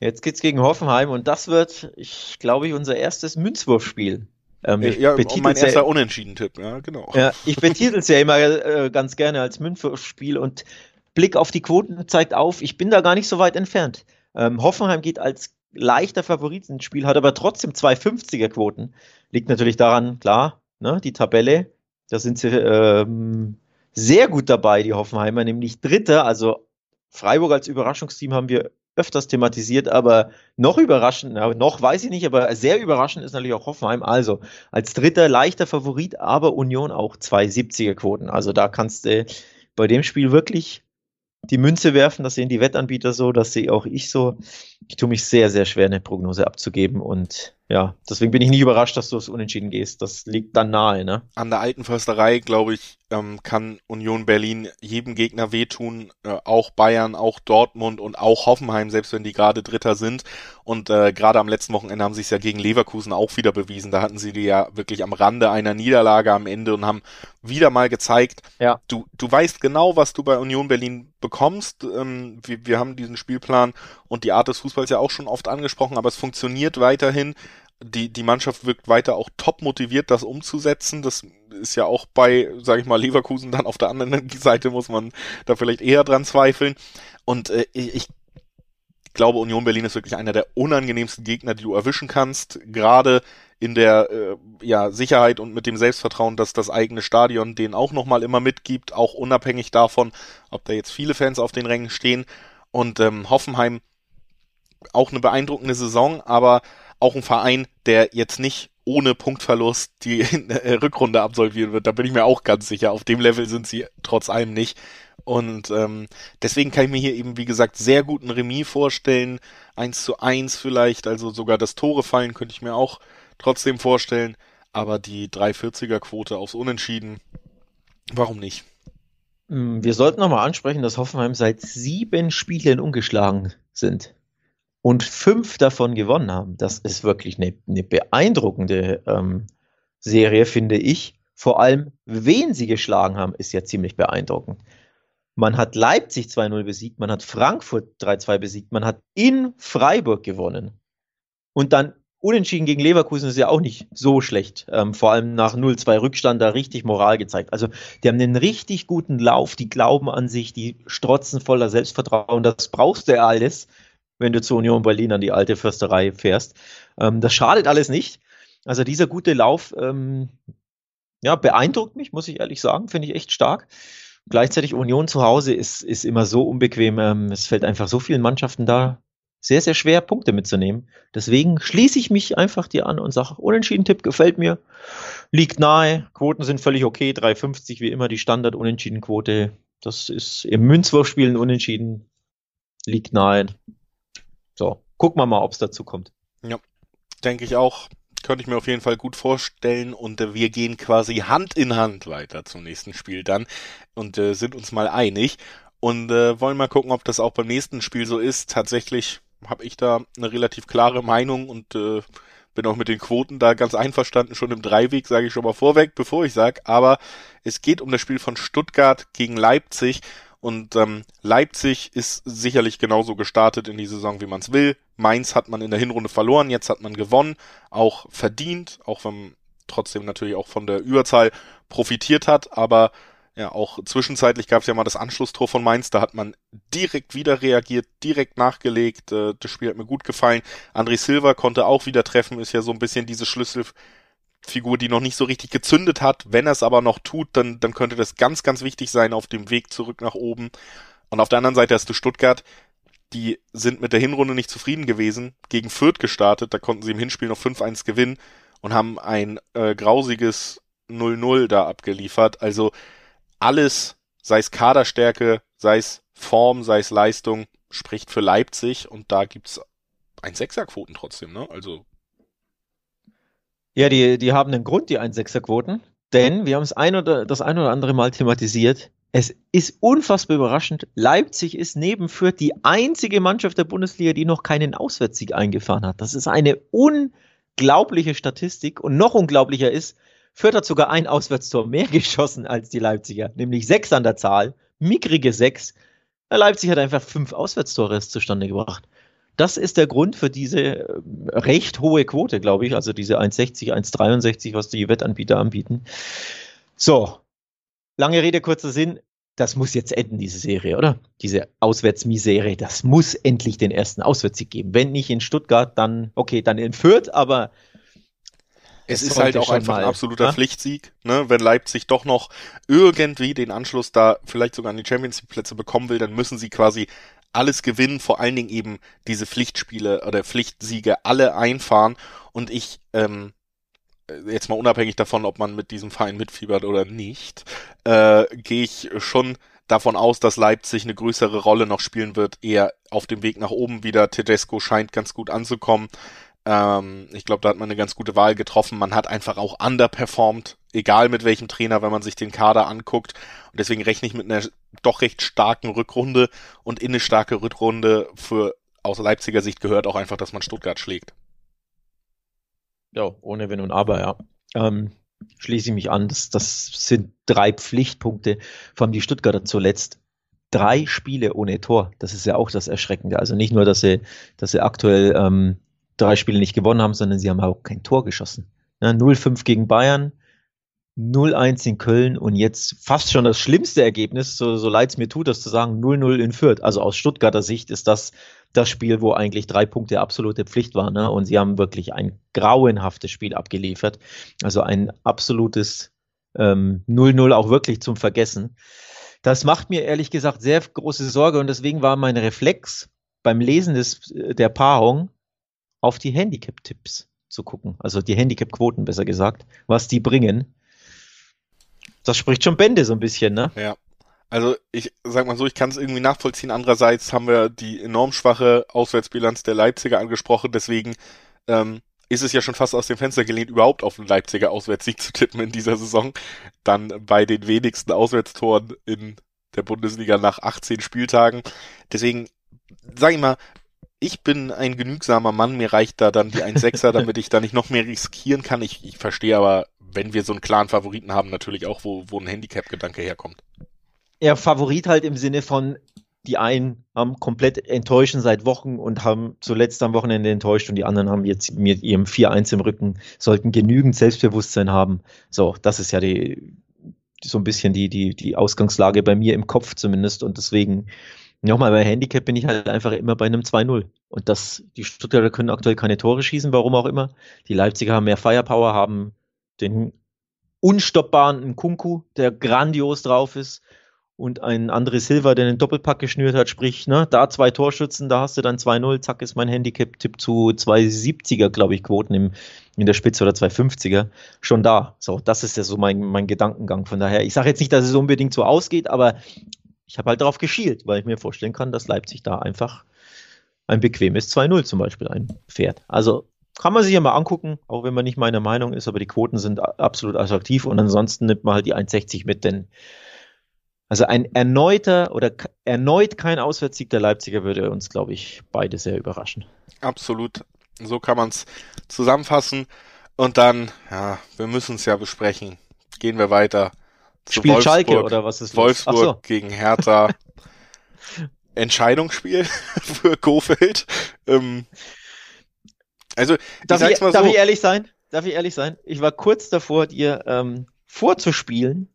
Jetzt geht's gegen Hoffenheim und das wird, ich glaube, ich, unser erstes Münzwurfspiel. Ähm, ich ja, mein erster ja, Unentschieden-Tipp, ja, genau. Ja, ich betitel es ja immer äh, ganz gerne als Münzwurfspiel und Blick auf die Quoten zeigt auf, ich bin da gar nicht so weit entfernt. Ähm, Hoffenheim geht als leichter Favorit ins Spiel, hat aber trotzdem zwei 50er Quoten. Liegt natürlich daran, klar, ne, die Tabelle, da sind sie ähm, sehr gut dabei, die Hoffenheimer, nämlich Dritter, also Freiburg als Überraschungsteam haben wir öfters thematisiert, aber noch überraschend, noch weiß ich nicht, aber sehr überraschend ist natürlich auch Hoffenheim. Also als dritter leichter Favorit, aber Union auch zwei 70er Quoten. Also da kannst du bei dem Spiel wirklich die Münze werfen. Das sehen die Wettanbieter so, das sehe auch ich so. Ich tue mich sehr, sehr schwer, eine Prognose abzugeben und ja, deswegen bin ich nicht überrascht, dass du es unentschieden gehst. Das liegt dann nahe, ne? An der alten Försterei, glaube ich, ähm, kann Union Berlin jedem Gegner wehtun, äh, auch Bayern, auch Dortmund und auch Hoffenheim, selbst wenn die gerade Dritter sind. Und äh, gerade am letzten Wochenende haben sie es ja gegen Leverkusen auch wieder bewiesen. Da hatten sie die ja wirklich am Rande einer Niederlage am Ende und haben wieder mal gezeigt, ja. du, du weißt genau, was du bei Union Berlin bekommst. Ähm, wir, wir haben diesen Spielplan und die Art des Fußballs ja auch schon oft angesprochen, aber es funktioniert weiterhin die, die Mannschaft wirkt weiter auch top motiviert, das umzusetzen. Das ist ja auch bei, sage ich mal, Leverkusen dann auf der anderen Seite muss man da vielleicht eher dran zweifeln. Und äh, ich glaube, Union Berlin ist wirklich einer der unangenehmsten Gegner, die du erwischen kannst. Gerade in der äh, ja, Sicherheit und mit dem Selbstvertrauen, dass das eigene Stadion den auch nochmal immer mitgibt, auch unabhängig davon, ob da jetzt viele Fans auf den Rängen stehen. Und ähm, Hoffenheim auch eine beeindruckende Saison, aber auch ein Verein, der jetzt nicht ohne Punktverlust die Rückrunde absolvieren wird. Da bin ich mir auch ganz sicher. Auf dem Level sind sie trotz allem nicht. Und ähm, deswegen kann ich mir hier eben, wie gesagt, sehr guten Remis vorstellen. Eins zu eins vielleicht, also sogar das Tore fallen könnte ich mir auch trotzdem vorstellen. Aber die 340er Quote aufs Unentschieden, warum nicht? Hm, wir sollten nochmal ansprechen, dass Hoffenheim seit sieben Spielen ungeschlagen sind und fünf davon gewonnen haben. Das ist wirklich eine, eine beeindruckende ähm, Serie, finde ich. Vor allem, wen sie geschlagen haben, ist ja ziemlich beeindruckend. Man hat Leipzig 2-0 besiegt, man hat Frankfurt 3-2 besiegt, man hat in Freiburg gewonnen. Und dann unentschieden gegen Leverkusen ist ja auch nicht so schlecht. Ähm, vor allem nach 0-2 Rückstand da richtig Moral gezeigt. Also die haben einen richtig guten Lauf, die glauben an sich, die strotzen voller Selbstvertrauen. Das brauchst du ja alles, wenn du zur Union Berlin an die alte Försterei fährst. Ähm, das schadet alles nicht. Also dieser gute Lauf, ähm, ja, beeindruckt mich, muss ich ehrlich sagen, finde ich echt stark. Gleichzeitig Union zu Hause ist, ist immer so unbequem. Ähm, es fällt einfach so vielen Mannschaften da sehr, sehr schwer, Punkte mitzunehmen. Deswegen schließe ich mich einfach dir an und sage, Unentschieden-Tipp gefällt mir, liegt nahe, Quoten sind völlig okay, 3,50 wie immer die Standard-Unentschieden-Quote. Das ist im Münzwurfspielen unentschieden, liegt nahe. So, gucken wir mal, ob es dazu kommt. Ja, denke ich auch. Könnte ich mir auf jeden Fall gut vorstellen und äh, wir gehen quasi Hand in Hand weiter zum nächsten Spiel dann und äh, sind uns mal einig und äh, wollen mal gucken, ob das auch beim nächsten Spiel so ist. Tatsächlich habe ich da eine relativ klare Meinung und äh, bin auch mit den Quoten da ganz einverstanden, schon im Dreiweg, sage ich schon mal vorweg, bevor ich sag. Aber es geht um das Spiel von Stuttgart gegen Leipzig und ähm, Leipzig ist sicherlich genauso gestartet in die Saison, wie man es will. Mainz hat man in der Hinrunde verloren, jetzt hat man gewonnen, auch verdient, auch wenn trotzdem natürlich auch von der Überzahl profitiert hat, aber ja, auch zwischenzeitlich gab es ja mal das Anschlusstor von Mainz, da hat man direkt wieder reagiert, direkt nachgelegt. Äh, das Spiel hat mir gut gefallen. André Silva konnte auch wieder treffen, ist ja so ein bisschen diese Schlüssel Figur, die noch nicht so richtig gezündet hat. Wenn er es aber noch tut, dann, dann könnte das ganz, ganz wichtig sein auf dem Weg zurück nach oben. Und auf der anderen Seite hast du Stuttgart, die sind mit der Hinrunde nicht zufrieden gewesen, gegen Fürth gestartet, da konnten sie im Hinspiel noch 5-1 gewinnen und haben ein äh, grausiges 0-0 da abgeliefert. Also alles, sei es Kaderstärke, sei es Form, sei es Leistung, spricht für Leipzig und da gibt's ein Sechserquoten trotzdem, ne? Also. Ja, die, die haben einen Grund, die 1-6er-Quoten, denn wir haben es ein oder das ein oder andere Mal thematisiert. Es ist unfassbar überraschend. Leipzig ist neben Fürth die einzige Mannschaft der Bundesliga, die noch keinen Auswärtssieg eingefahren hat. Das ist eine unglaubliche Statistik und noch unglaublicher ist, Fürth hat sogar ein Auswärtstor mehr geschossen als die Leipziger, nämlich sechs an der Zahl, mickrige sechs. Leipzig hat einfach fünf Auswärtstore zustande gebracht. Das ist der Grund für diese äh, recht hohe Quote, glaube ich, also diese 1,60, 1,63, was die Wettanbieter anbieten. So, lange Rede, kurzer Sinn. Das muss jetzt enden, diese Serie, oder? Diese Auswärtsmisere. Das muss endlich den ersten Auswärtssieg geben. Wenn nicht in Stuttgart, dann, okay, dann in Fürth, aber es, ist halt auch einfach ein absoluter ja? Pflichtsieg, ne? Wenn Leipzig doch noch irgendwie den Anschluss da vielleicht sogar an die Champions League Plätze bekommen will, dann müssen sie quasi alles gewinnen, vor allen Dingen eben diese Pflichtspiele oder Pflichtsiege alle einfahren. Und ich, ähm, jetzt mal unabhängig davon, ob man mit diesem Verein mitfiebert oder nicht, äh, gehe ich schon davon aus, dass Leipzig eine größere Rolle noch spielen wird, eher auf dem Weg nach oben wieder. Tedesco scheint ganz gut anzukommen. Ähm, ich glaube, da hat man eine ganz gute Wahl getroffen. Man hat einfach auch underperformed, egal mit welchem Trainer, wenn man sich den Kader anguckt. Und deswegen rechne ich mit einer doch recht starken Rückrunde und in eine starke Rückrunde für aus Leipziger Sicht gehört auch einfach, dass man Stuttgart schlägt. Ja, ohne Wenn und Aber, ja. Ähm, schließe ich mich an. Das, das sind drei Pflichtpunkte, vor allem die Stuttgarter zuletzt. Drei Spiele ohne Tor. Das ist ja auch das Erschreckende. Also nicht nur, dass sie, dass sie aktuell ähm, drei Spiele nicht gewonnen haben, sondern sie haben auch kein Tor geschossen. Ja, 0-5 gegen Bayern, 0-1 in Köln und jetzt fast schon das schlimmste Ergebnis, so, so leid es mir tut, das zu sagen, 0-0 in Fürth. Also aus Stuttgarter Sicht ist das das Spiel, wo eigentlich drei Punkte absolute Pflicht waren. Ne? Und sie haben wirklich ein grauenhaftes Spiel abgeliefert. Also ein absolutes ähm, 0-0 auch wirklich zum Vergessen. Das macht mir ehrlich gesagt sehr große Sorge und deswegen war mein Reflex beim Lesen des, der Paarung, auf die Handicap-Tipps zu gucken. Also die Handicap-Quoten besser gesagt, was die bringen. Das spricht schon Bände so ein bisschen, ne? Ja. Also ich sag mal so, ich kann es irgendwie nachvollziehen. Andererseits haben wir die enorm schwache Auswärtsbilanz der Leipziger angesprochen, deswegen ähm, ist es ja schon fast aus dem Fenster gelehnt, überhaupt auf einen Leipziger Auswärtssieg zu tippen in dieser Saison. Dann bei den wenigsten Auswärtstoren in der Bundesliga nach 18 Spieltagen. Deswegen, sag ich mal, ich bin ein genügsamer Mann, mir reicht da dann die 1,6er, damit ich da nicht noch mehr riskieren kann. Ich, ich verstehe aber, wenn wir so einen klaren Favoriten haben, natürlich auch, wo, wo ein Handicap-Gedanke herkommt. Ja, Favorit halt im Sinne von, die einen haben komplett enttäuschen seit Wochen und haben zuletzt am Wochenende enttäuscht und die anderen haben jetzt mit ihrem 4-1 im Rücken, sollten genügend Selbstbewusstsein haben. So, das ist ja die, so ein bisschen die, die, die Ausgangslage bei mir im Kopf zumindest und deswegen Nochmal, bei Handicap bin ich halt einfach immer bei einem 2-0. Und das, die Stuttgarter können aktuell keine Tore schießen, warum auch immer. Die Leipziger haben mehr Firepower, haben den unstoppbaren Kunku, der grandios drauf ist, und ein André Silva, der den Doppelpack geschnürt hat, sprich, ne, da zwei Torschützen, da hast du dann 2-0, zack, ist mein Handicap-Tipp zu 270er, glaube ich, Quoten im, in der Spitze oder 250er, schon da. So, das ist ja so mein, mein Gedankengang. Von daher, ich sage jetzt nicht, dass es unbedingt so ausgeht, aber ich habe halt darauf geschielt, weil ich mir vorstellen kann, dass Leipzig da einfach ein bequemes 2-0 zum Beispiel einfährt. Also kann man sich ja mal angucken, auch wenn man nicht meiner Meinung ist, aber die Quoten sind absolut attraktiv und ansonsten nimmt man halt die 1,60 mit, denn also ein erneuter oder erneut kein Auswärtssieg der Leipziger würde uns, glaube ich, beide sehr überraschen. Absolut. So kann man es zusammenfassen. Und dann, ja, wir müssen es ja besprechen. Gehen wir weiter. Spielt Wolfsburg, Schalke oder was ist Wolfsburg so. gegen Hertha. Entscheidungsspiel für Kofeld. Ähm, also, darf, ich, ich darf ich ehrlich sein? Darf ich ehrlich sein? Ich war kurz davor, dir ähm, vorzuspielen,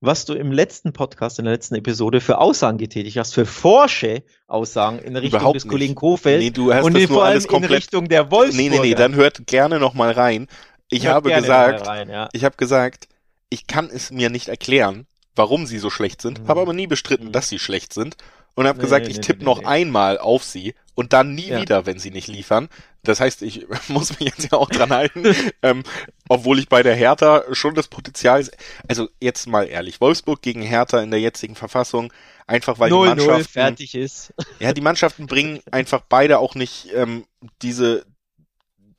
was du im letzten Podcast, in der letzten Episode für Aussagen getätigt hast, für forsche Aussagen in Richtung Überhaupt des nicht. Kollegen Kofeld nee, du hast und das vor allem in Richtung der Wolfsburg. Nee, nee, nee, dann hört gerne noch mal rein. Ich hört habe gesagt, rein, ja. ich habe gesagt, ich kann es mir nicht erklären, warum sie so schlecht sind, mhm. habe aber nie bestritten, mhm. dass sie schlecht sind und habe nee, gesagt, nee, ich tippe nee, noch einmal auf sie und dann nie ja. wieder, wenn sie nicht liefern. Das heißt, ich muss mich jetzt ja auch dran halten, ähm, obwohl ich bei der Hertha schon das Potenzial, also jetzt mal ehrlich, Wolfsburg gegen Hertha in der jetzigen Verfassung, einfach weil 0 die Mannschaften fertig ist. Ja, die Mannschaften bringen einfach beide auch nicht ähm, diese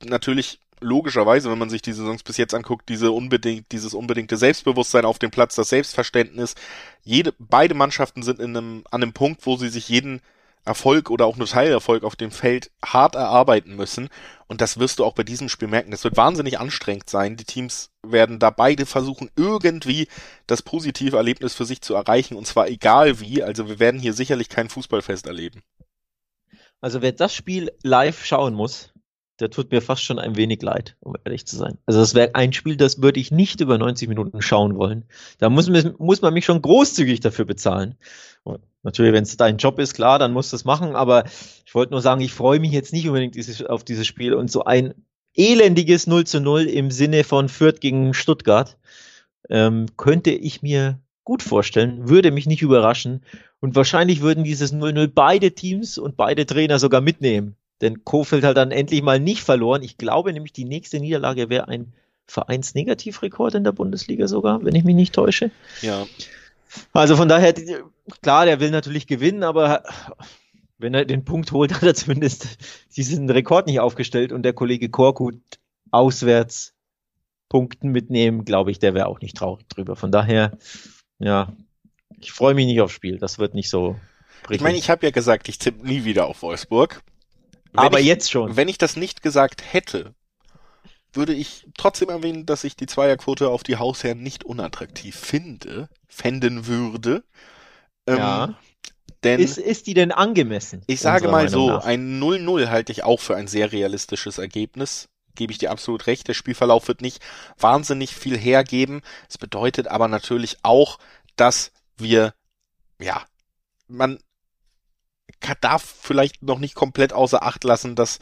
natürlich logischerweise, wenn man sich die Saisons bis jetzt anguckt, diese unbedingt, dieses unbedingte Selbstbewusstsein auf dem Platz, das Selbstverständnis. Jede, beide Mannschaften sind in einem, an einem Punkt, wo sie sich jeden Erfolg oder auch nur Teilerfolg auf dem Feld hart erarbeiten müssen. Und das wirst du auch bei diesem Spiel merken. Das wird wahnsinnig anstrengend sein. Die Teams werden da beide versuchen, irgendwie das positive Erlebnis für sich zu erreichen. Und zwar egal wie. Also wir werden hier sicherlich kein Fußballfest erleben. Also wer das Spiel live schauen muss, der tut mir fast schon ein wenig leid, um ehrlich zu sein. Also das wäre ein Spiel, das würde ich nicht über 90 Minuten schauen wollen. Da muss, man, muss man mich schon großzügig dafür bezahlen. Und natürlich, wenn es dein Job ist, klar, dann musst du es machen, aber ich wollte nur sagen, ich freue mich jetzt nicht unbedingt dieses, auf dieses Spiel und so ein elendiges 0 zu 0 im Sinne von Fürth gegen Stuttgart ähm, könnte ich mir gut vorstellen, würde mich nicht überraschen und wahrscheinlich würden dieses 0-0 beide Teams und beide Trainer sogar mitnehmen. Denn Kofeld hat dann endlich mal nicht verloren. Ich glaube nämlich, die nächste Niederlage wäre ein Vereinsnegativrekord in der Bundesliga sogar, wenn ich mich nicht täusche. Ja. Also von daher, klar, der will natürlich gewinnen, aber wenn er den Punkt holt, hat er zumindest diesen Rekord nicht aufgestellt und der Kollege Korkut auswärts Punkten mitnehmen, glaube ich, der wäre auch nicht traurig drüber. Von daher, ja, ich freue mich nicht aufs Spiel. Das wird nicht so. Prickelnd. Ich meine, ich habe ja gesagt, ich tippe nie wieder auf Wolfsburg. Wenn Aber ich, jetzt schon. Wenn ich das nicht gesagt hätte, würde ich trotzdem erwähnen, dass ich die Zweierquote auf die Hausherren nicht unattraktiv finde, fänden würde. Ähm, ja. Denn ist, ist die denn angemessen? Ich sage mal so, nach? ein 0-0 halte ich auch für ein sehr realistisches Ergebnis. Gebe ich dir absolut recht. Der Spielverlauf wird nicht wahnsinnig viel hergeben. Es bedeutet aber natürlich auch, dass wir, ja, man darf vielleicht noch nicht komplett außer Acht lassen, dass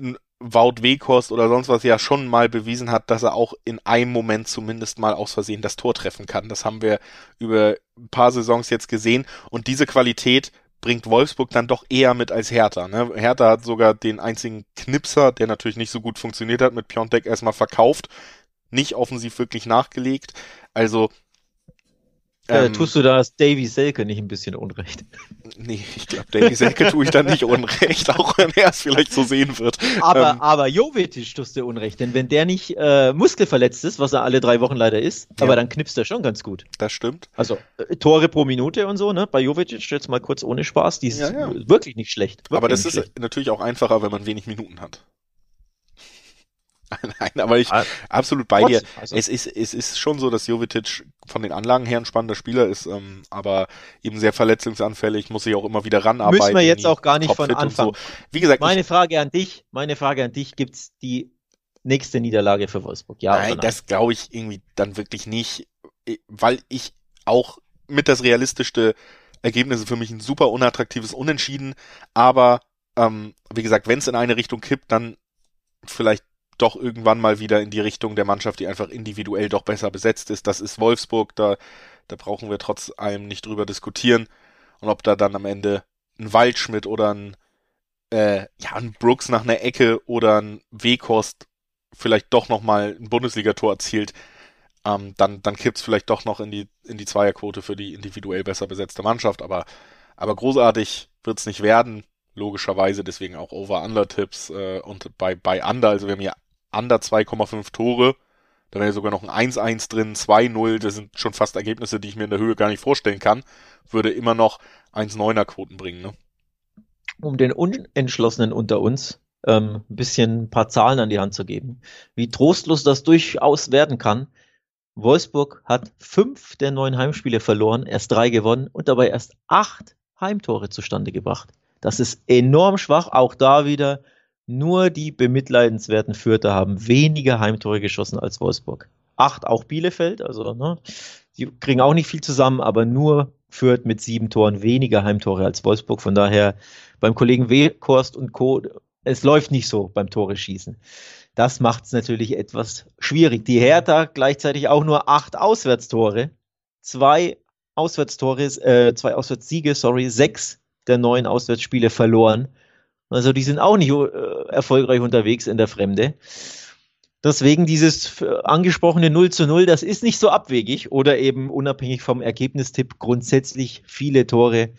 ein Wout Weghorst oder sonst was ja schon mal bewiesen hat, dass er auch in einem Moment zumindest mal aus Versehen das Tor treffen kann. Das haben wir über ein paar Saisons jetzt gesehen und diese Qualität bringt Wolfsburg dann doch eher mit als Hertha. Ne? Hertha hat sogar den einzigen Knipser, der natürlich nicht so gut funktioniert hat, mit Piontek erstmal verkauft, nicht offensiv wirklich nachgelegt. Also ähm, tust du da Davy Selke nicht ein bisschen Unrecht? Nee, ich glaube, Davy Selke tue ich da nicht Unrecht, auch wenn er es vielleicht so sehen wird. Aber, ähm, aber Jovetic tust du Unrecht, denn wenn der nicht äh, muskelverletzt ist, was er alle drei Wochen leider ist, ja. aber dann knipst er schon ganz gut. Das stimmt. Also äh, Tore pro Minute und so, ne? Bei Jovetic jetzt mal kurz ohne Spaß, die ist ja, ja. wirklich nicht schlecht. Wirklich aber das ist schlecht. natürlich auch einfacher, wenn man wenig Minuten hat. Nein, aber ich ah, absolut bei dir. Also. Es ist es ist schon so, dass Jovetic von den Anlagen her ein spannender Spieler ist, ähm, aber eben sehr verletzungsanfällig, muss sich auch immer wieder ranarbeiten. Müssen wir jetzt auch gar nicht von Anfang. So. Wie gesagt, meine ich, Frage an dich, meine Frage an dich, gibt's die nächste Niederlage für Wolfsburg? Ja nein, nein? das glaube ich irgendwie dann wirklich nicht, weil ich auch mit das realistischste Ergebnis für mich ein super unattraktives Unentschieden, aber ähm, wie gesagt, wenn es in eine Richtung kippt, dann vielleicht doch irgendwann mal wieder in die Richtung der Mannschaft, die einfach individuell doch besser besetzt ist. Das ist Wolfsburg, da, da brauchen wir trotz allem nicht drüber diskutieren. Und ob da dann am Ende ein Waldschmidt oder ein, äh, ja, ein Brooks nach einer Ecke oder ein Weghorst vielleicht doch nochmal ein Bundesligator erzielt, ähm, dann, dann kippt's vielleicht doch noch in die, in die Zweierquote für die individuell besser besetzte Mannschaft. Aber, aber großartig wird's nicht werden logischerweise, deswegen auch Over-Under-Tipps äh, und bei, bei Under, also wir haben hier under 2,5 Tore. Da wäre sogar noch ein 1-1 drin, 2-0, das sind schon fast Ergebnisse, die ich mir in der Höhe gar nicht vorstellen kann. Würde immer noch 1-9er Quoten bringen, ne? Um den Unentschlossenen unter uns ähm, ein bisschen ein paar Zahlen an die Hand zu geben, wie trostlos das durchaus werden kann. Wolfsburg hat fünf der neun Heimspiele verloren, erst drei gewonnen und dabei erst acht Heimtore zustande gebracht. Das ist enorm schwach. Auch da wieder nur die bemitleidenswerten Fürther haben weniger Heimtore geschossen als Wolfsburg. Acht auch Bielefeld, also ne, die kriegen auch nicht viel zusammen, aber nur Fürth mit sieben Toren weniger Heimtore als Wolfsburg. Von daher beim Kollegen Weghorst und Co. Es läuft nicht so beim Tore schießen. Das macht es natürlich etwas schwierig. Die Hertha gleichzeitig auch nur acht Auswärtstore, zwei Auswärtstore, äh, zwei Auswärtssiege, sorry, sechs der neun Auswärtsspiele verloren. Also die sind auch nicht äh, erfolgreich unterwegs in der Fremde. Deswegen dieses angesprochene 0 zu 0, das ist nicht so abwegig oder eben unabhängig vom Ergebnistipp grundsätzlich viele Tore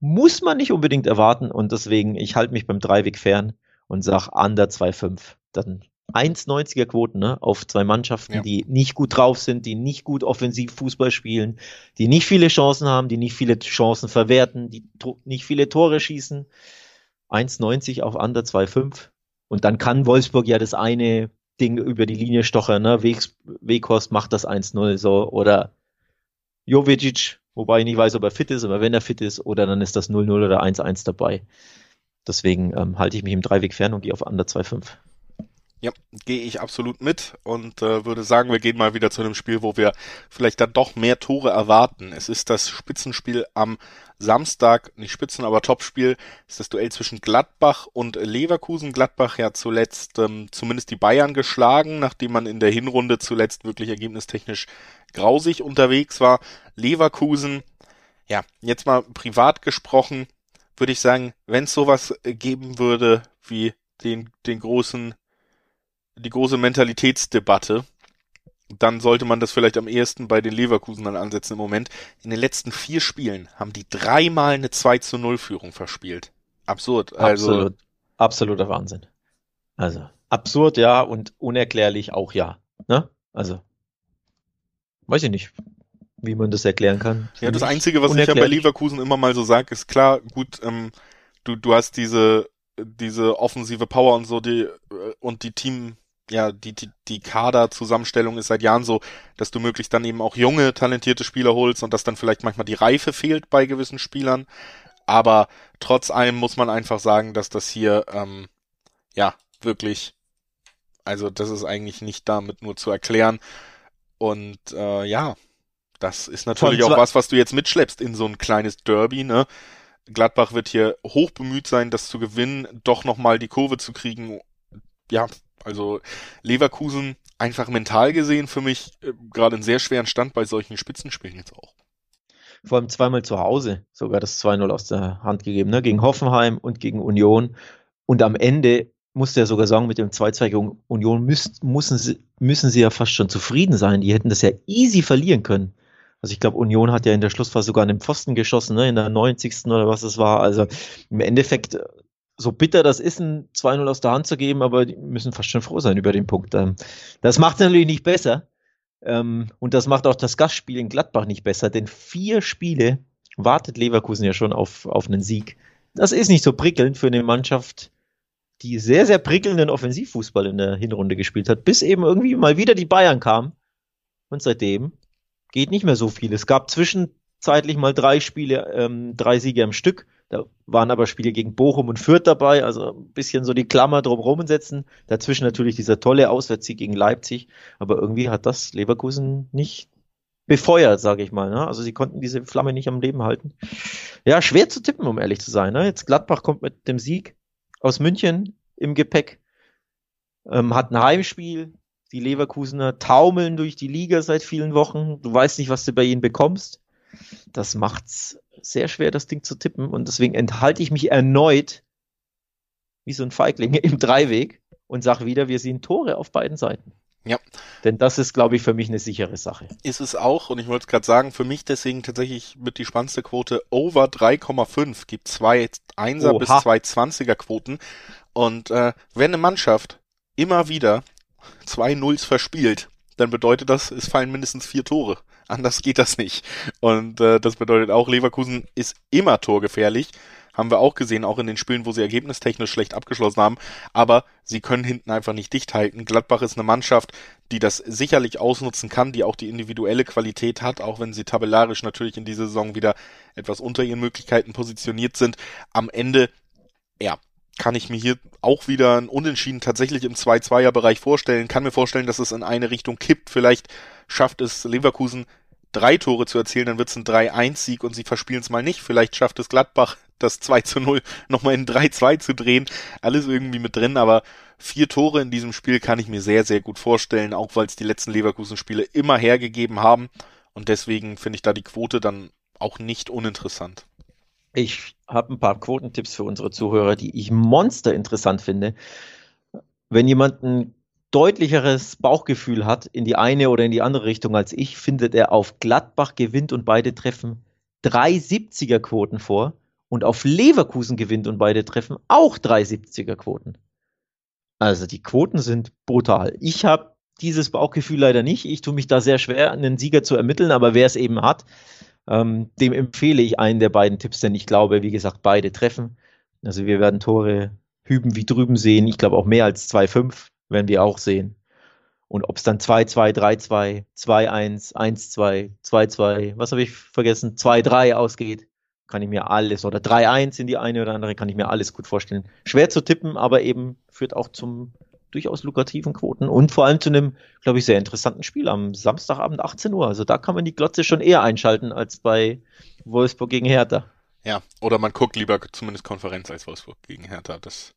muss man nicht unbedingt erwarten und deswegen, ich halte mich beim Dreiweg fern und sage under 2,5. Dann 1,90er Quoten ne, auf zwei Mannschaften, ja. die nicht gut drauf sind, die nicht gut offensiv Fußball spielen, die nicht viele Chancen haben, die nicht viele Chancen verwerten, die nicht viele Tore schießen. 1,90 auf under 2,5. Und dann kann Wolfsburg ja das eine Ding über die Linie stochern, ne? Weghorst macht das 1-0 so oder Jovicic, wobei ich nicht weiß, ob er fit ist, aber wenn er fit ist, oder dann ist das 0-0 oder 1-1 dabei. Deswegen ähm, halte ich mich im Dreiweg fern und gehe auf under 2-5. Ja, gehe ich absolut mit und äh, würde sagen, wir gehen mal wieder zu einem Spiel, wo wir vielleicht dann doch mehr Tore erwarten. Es ist das Spitzenspiel am Samstag, nicht Spitzen, aber Topspiel, ist das Duell zwischen Gladbach und Leverkusen. Gladbach ja zuletzt ähm, zumindest die Bayern geschlagen, nachdem man in der Hinrunde zuletzt wirklich ergebnistechnisch grausig unterwegs war. Leverkusen, ja, jetzt mal privat gesprochen, würde ich sagen, wenn es sowas geben würde wie den, den großen die große Mentalitätsdebatte, dann sollte man das vielleicht am ehesten bei den Leverkusenern ansetzen im Moment. In den letzten vier Spielen haben die dreimal eine 2 zu 0 Führung verspielt. Absurd. Also, Absolut. Absoluter Wahnsinn. Also, absurd ja und unerklärlich auch ja. Ne? Also, weiß ich nicht, wie man das erklären kann. Ja, das Einzige, was ich ja bei Leverkusen immer mal so sage, ist klar, gut, ähm, du, du hast diese, diese offensive Power und so, die, äh, und die Team, ja, die, die, die Kaderzusammenstellung ist seit Jahren so, dass du möglichst dann eben auch junge, talentierte Spieler holst und dass dann vielleicht manchmal die Reife fehlt bei gewissen Spielern. Aber trotz allem muss man einfach sagen, dass das hier, ähm, ja, wirklich, also das ist eigentlich nicht damit nur zu erklären. Und äh, ja, das ist natürlich auch was, was du jetzt mitschleppst in so ein kleines Derby, ne? Gladbach wird hier hoch bemüht sein, das zu gewinnen, doch nochmal die Kurve zu kriegen. Ja, also Leverkusen einfach mental gesehen für mich äh, gerade einen sehr schweren Stand bei solchen Spitzenspielen jetzt auch. Vor allem zweimal zu Hause sogar das 2-0 aus der Hand gegeben, ne? gegen Hoffenheim und gegen Union. Und am Ende musste er sogar sagen, mit dem 2-2 gegen Union müsst, müssen, sie, müssen sie ja fast schon zufrieden sein. Die hätten das ja easy verlieren können. Also ich glaube, Union hat ja in der Schlussphase sogar an den Pfosten geschossen, ne, in der 90. oder was es war. Also im Endeffekt so bitter das ist, ein 2-0 aus der Hand zu geben, aber die müssen fast schon froh sein über den Punkt. Ähm, das macht es natürlich nicht besser. Ähm, und das macht auch das Gastspiel in Gladbach nicht besser, denn vier Spiele wartet Leverkusen ja schon auf, auf einen Sieg. Das ist nicht so prickelnd für eine Mannschaft, die sehr, sehr prickelnden Offensivfußball in der Hinrunde gespielt hat, bis eben irgendwie mal wieder die Bayern kamen. Und seitdem geht nicht mehr so viel. Es gab zwischenzeitlich mal drei Spiele, ähm, drei Siege am Stück. Da waren aber Spiele gegen Bochum und Fürth dabei, also ein bisschen so die Klammer drumherum setzen. Dazwischen natürlich dieser tolle Auswärtssieg gegen Leipzig, aber irgendwie hat das Leverkusen nicht befeuert, sage ich mal. Ne? Also sie konnten diese Flamme nicht am Leben halten. Ja, schwer zu tippen, um ehrlich zu sein. Ne? Jetzt Gladbach kommt mit dem Sieg aus München im Gepäck, ähm, hat ein Heimspiel. Die Leverkusener taumeln durch die Liga seit vielen Wochen. Du weißt nicht, was du bei ihnen bekommst. Das macht's sehr schwer, das Ding zu tippen. Und deswegen enthalte ich mich erneut wie so ein Feigling im Dreiweg und sage wieder, wir sehen Tore auf beiden Seiten. Ja. Denn das ist, glaube ich, für mich eine sichere Sache. Ist es auch, und ich wollte es gerade sagen, für mich deswegen tatsächlich mit die spannendste Quote over 3,5. Gibt zwei Einser Oha. bis zwei Zwanziger Quoten. Und äh, wenn eine Mannschaft immer wieder zwei Nulls verspielt, dann bedeutet das, es fallen mindestens vier Tore. Anders geht das nicht. Und äh, das bedeutet auch, Leverkusen ist immer torgefährlich. Haben wir auch gesehen, auch in den Spielen, wo sie ergebnistechnisch schlecht abgeschlossen haben. Aber sie können hinten einfach nicht dicht halten. Gladbach ist eine Mannschaft, die das sicherlich ausnutzen kann, die auch die individuelle Qualität hat, auch wenn sie tabellarisch natürlich in dieser Saison wieder etwas unter ihren Möglichkeiten positioniert sind. Am Ende, ja, kann ich mir hier auch wieder ein Unentschieden tatsächlich im 2-2er-Bereich vorstellen. Kann mir vorstellen, dass es in eine Richtung kippt. Vielleicht schafft es Leverkusen drei Tore zu erzielen, dann wird es ein 3-1-Sieg und sie verspielen es mal nicht. Vielleicht schafft es Gladbach, das 2 0 nochmal in 3-2 zu drehen. Alles irgendwie mit drin, aber vier Tore in diesem Spiel kann ich mir sehr, sehr gut vorstellen, auch weil es die letzten Leverkusen-Spiele immer hergegeben haben. Und deswegen finde ich da die Quote dann auch nicht uninteressant. Ich habe ein paar Quotentipps für unsere Zuhörer, die ich monster interessant finde. Wenn jemand ein deutlicheres Bauchgefühl hat in die eine oder in die andere Richtung als ich, findet er auf Gladbach gewinnt und beide treffen drei 70er Quoten vor und auf Leverkusen gewinnt und beide treffen auch drei 70er Quoten. Also die Quoten sind brutal. Ich habe dieses Bauchgefühl leider nicht. Ich tue mich da sehr schwer, einen Sieger zu ermitteln, aber wer es eben hat, ähm, dem empfehle ich einen der beiden Tipps, denn ich glaube, wie gesagt, beide treffen. Also wir werden Tore hüben wie drüben sehen. Ich glaube auch mehr als 2-5 werden wir auch sehen. Und ob es dann 2-2, 3-2, 2-1, 1-2, 2-2, was habe ich vergessen, 2-3 ausgeht, kann ich mir alles, oder 3-1 in die eine oder andere, kann ich mir alles gut vorstellen. Schwer zu tippen, aber eben führt auch zum durchaus lukrativen Quoten und vor allem zu einem, glaube ich, sehr interessanten Spiel am Samstagabend 18 Uhr. Also da kann man die Glotze schon eher einschalten als bei Wolfsburg gegen Hertha. Ja, oder man guckt lieber zumindest Konferenz als Wolfsburg gegen Hertha. Das,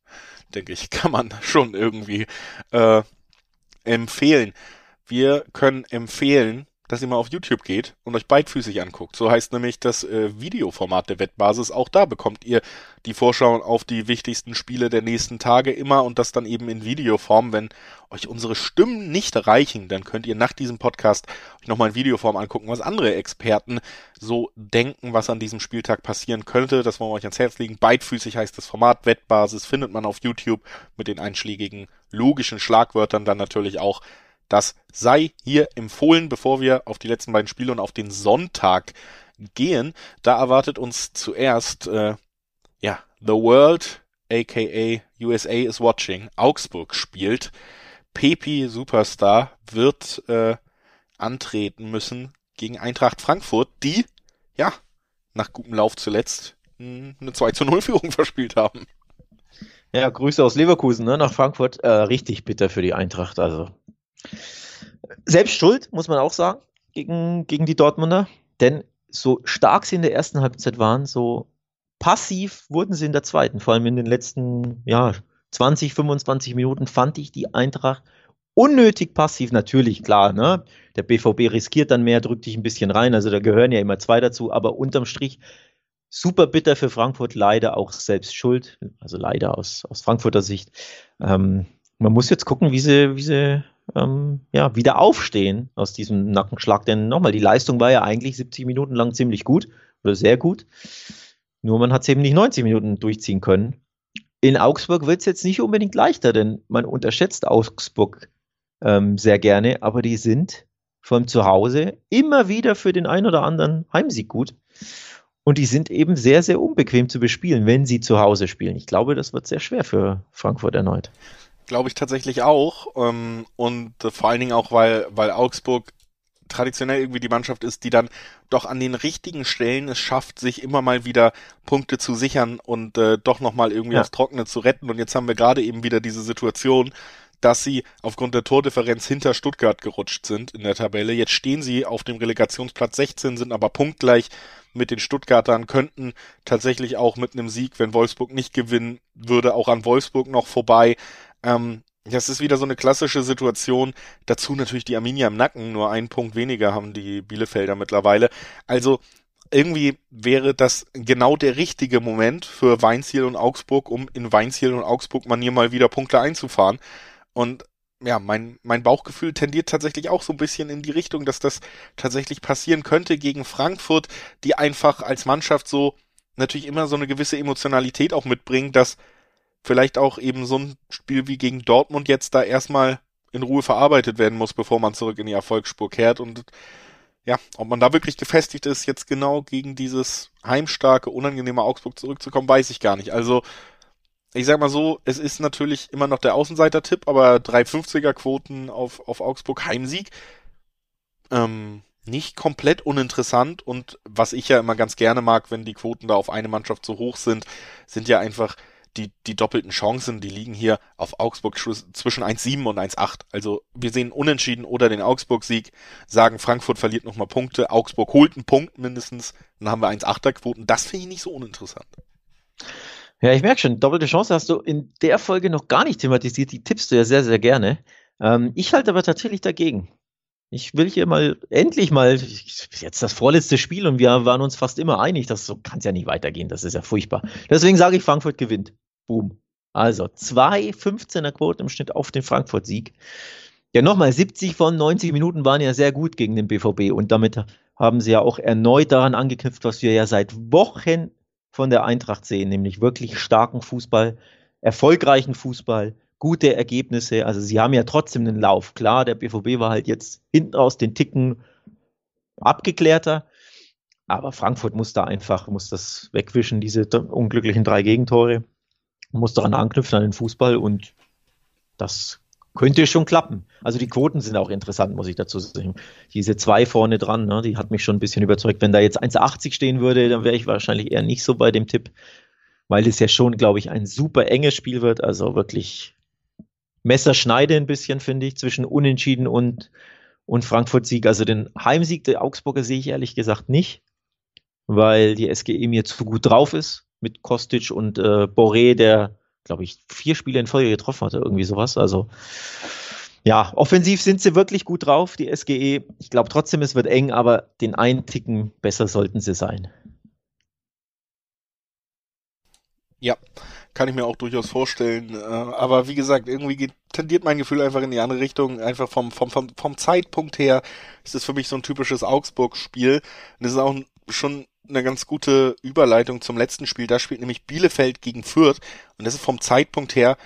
denke ich, kann man schon irgendwie äh, empfehlen. Wir können empfehlen, dass ihr mal auf YouTube geht und euch beidfüßig anguckt. So heißt nämlich das äh, Videoformat der Wettbasis. Auch da bekommt ihr die Vorschau auf die wichtigsten Spiele der nächsten Tage immer und das dann eben in Videoform. Wenn euch unsere Stimmen nicht reichen, dann könnt ihr nach diesem Podcast euch nochmal in Videoform angucken, was andere Experten so denken, was an diesem Spieltag passieren könnte. Das wollen wir euch ans Herz legen. Beidfüßig heißt das Format Wettbasis, findet man auf YouTube mit den einschlägigen logischen Schlagwörtern dann natürlich auch das sei hier empfohlen, bevor wir auf die letzten beiden Spiele und auf den Sonntag gehen. Da erwartet uns zuerst, äh, ja, The World, aka USA is watching. Augsburg spielt. Pepi Superstar wird äh, antreten müssen gegen Eintracht Frankfurt, die, ja, nach gutem Lauf zuletzt hm, eine 2 zu 0 Führung verspielt haben. Ja, Grüße aus Leverkusen, ne, nach Frankfurt. Äh, richtig bitter für die Eintracht. Also selbst schuld, muss man auch sagen, gegen, gegen die Dortmunder. Denn so stark sie in der ersten Halbzeit waren, so passiv wurden sie in der zweiten. Vor allem in den letzten ja, 20, 25 Minuten fand ich die Eintracht unnötig passiv. Natürlich, klar, ne? Der BVB riskiert dann mehr, drückt dich ein bisschen rein. Also da gehören ja immer zwei dazu. Aber unterm Strich super bitter für Frankfurt, leider auch selbst schuld. Also leider aus, aus Frankfurter Sicht. Ähm, man muss jetzt gucken, wie sie, wie sie ähm, ja, wieder aufstehen aus diesem Nackenschlag. Denn nochmal, die Leistung war ja eigentlich 70 Minuten lang ziemlich gut oder sehr gut. Nur man hat es eben nicht 90 Minuten durchziehen können. In Augsburg wird es jetzt nicht unbedingt leichter, denn man unterschätzt Augsburg ähm, sehr gerne, aber die sind vom Zuhause immer wieder für den ein oder anderen Heimsieg gut. Und die sind eben sehr, sehr unbequem zu bespielen, wenn sie zu Hause spielen. Ich glaube, das wird sehr schwer für Frankfurt erneut. Glaube ich tatsächlich auch. Ähm, und äh, vor allen Dingen auch, weil, weil Augsburg traditionell irgendwie die Mannschaft ist, die dann doch an den richtigen Stellen es schafft, sich immer mal wieder Punkte zu sichern und äh, doch nochmal irgendwie ja. aufs Trockene zu retten. Und jetzt haben wir gerade eben wieder diese Situation, dass sie aufgrund der Tordifferenz hinter Stuttgart gerutscht sind in der Tabelle. Jetzt stehen sie auf dem Relegationsplatz 16, sind aber punktgleich mit den Stuttgartern, könnten tatsächlich auch mit einem Sieg, wenn Wolfsburg nicht gewinnen würde, auch an Wolfsburg noch vorbei. Ähm, das ist wieder so eine klassische Situation. Dazu natürlich die Arminia im Nacken. Nur einen Punkt weniger haben die Bielefelder mittlerweile. Also irgendwie wäre das genau der richtige Moment für Weinziel und Augsburg, um in Weinziel und Augsburg Manier mal wieder Punkte einzufahren. Und ja, mein, mein Bauchgefühl tendiert tatsächlich auch so ein bisschen in die Richtung, dass das tatsächlich passieren könnte gegen Frankfurt, die einfach als Mannschaft so natürlich immer so eine gewisse Emotionalität auch mitbringen, dass vielleicht auch eben so ein Spiel wie gegen Dortmund jetzt da erstmal in Ruhe verarbeitet werden muss, bevor man zurück in die Erfolgsspur kehrt. Und ja, ob man da wirklich gefestigt ist, jetzt genau gegen dieses heimstarke, unangenehme Augsburg zurückzukommen, weiß ich gar nicht. Also, ich sag mal so, es ist natürlich immer noch der Außenseiter-Tipp, aber 350er-Quoten auf, auf Augsburg Heimsieg. Ähm, nicht komplett uninteressant und was ich ja immer ganz gerne mag, wenn die Quoten da auf eine Mannschaft so hoch sind, sind ja einfach die, die doppelten Chancen, die liegen hier auf Augsburg zwischen 1,7 und 1,8. Also wir sehen Unentschieden oder den Augsburg-Sieg, sagen Frankfurt verliert nochmal Punkte, Augsburg holt einen Punkt mindestens, dann haben wir 1,8er-Quoten. Das finde ich nicht so uninteressant. Ja, ich merke schon, doppelte Chance hast du in der Folge noch gar nicht thematisiert. Die tippst du ja sehr, sehr gerne. Ähm, ich halte aber tatsächlich dagegen. Ich will hier mal endlich mal jetzt das vorletzte Spiel und wir waren uns fast immer einig, das so kann es ja nicht weitergehen, das ist ja furchtbar. Deswegen sage ich, Frankfurt gewinnt. Boom. Also zwei 15er Quoten im Schnitt auf den Frankfurt-Sieg. Ja, nochmal, 70 von 90 Minuten waren ja sehr gut gegen den BVB und damit haben sie ja auch erneut daran angeknüpft, was wir ja seit Wochen von der Eintracht sehen, nämlich wirklich starken Fußball, erfolgreichen Fußball, gute Ergebnisse. Also sie haben ja trotzdem einen Lauf. Klar, der BVB war halt jetzt hinten raus den Ticken abgeklärter, aber Frankfurt muss da einfach, muss das wegwischen, diese unglücklichen drei Gegentore, muss daran anknüpfen an den Fußball und das könnte schon klappen. Also die Quoten sind auch interessant, muss ich dazu sagen. Diese zwei vorne dran, ne, die hat mich schon ein bisschen überzeugt. Wenn da jetzt 1,80 stehen würde, dann wäre ich wahrscheinlich eher nicht so bei dem Tipp, weil es ja schon, glaube ich, ein super enges Spiel wird. Also wirklich Messerschneide ein bisschen, finde ich, zwischen Unentschieden und, und Frankfurt-Sieg. Also den Heimsieg der Augsburger sehe ich ehrlich gesagt nicht, weil die SGE mir zu gut drauf ist mit Kostic und äh, Boré, der glaube ich, vier Spiele in Folge getroffen hatte, irgendwie sowas. Also ja, offensiv sind sie wirklich gut drauf, die SGE. Ich glaube trotzdem, es wird eng, aber den einen Ticken besser sollten sie sein. Ja, kann ich mir auch durchaus vorstellen. Äh, aber wie gesagt, irgendwie tendiert mein Gefühl einfach in die andere Richtung. Einfach vom, vom, vom, vom Zeitpunkt her ist es für mich so ein typisches Augsburg-Spiel. Und es ist auch schon eine ganz gute Überleitung zum letzten Spiel. Da spielt nämlich Bielefeld gegen Fürth und das ist vom Zeitpunkt her,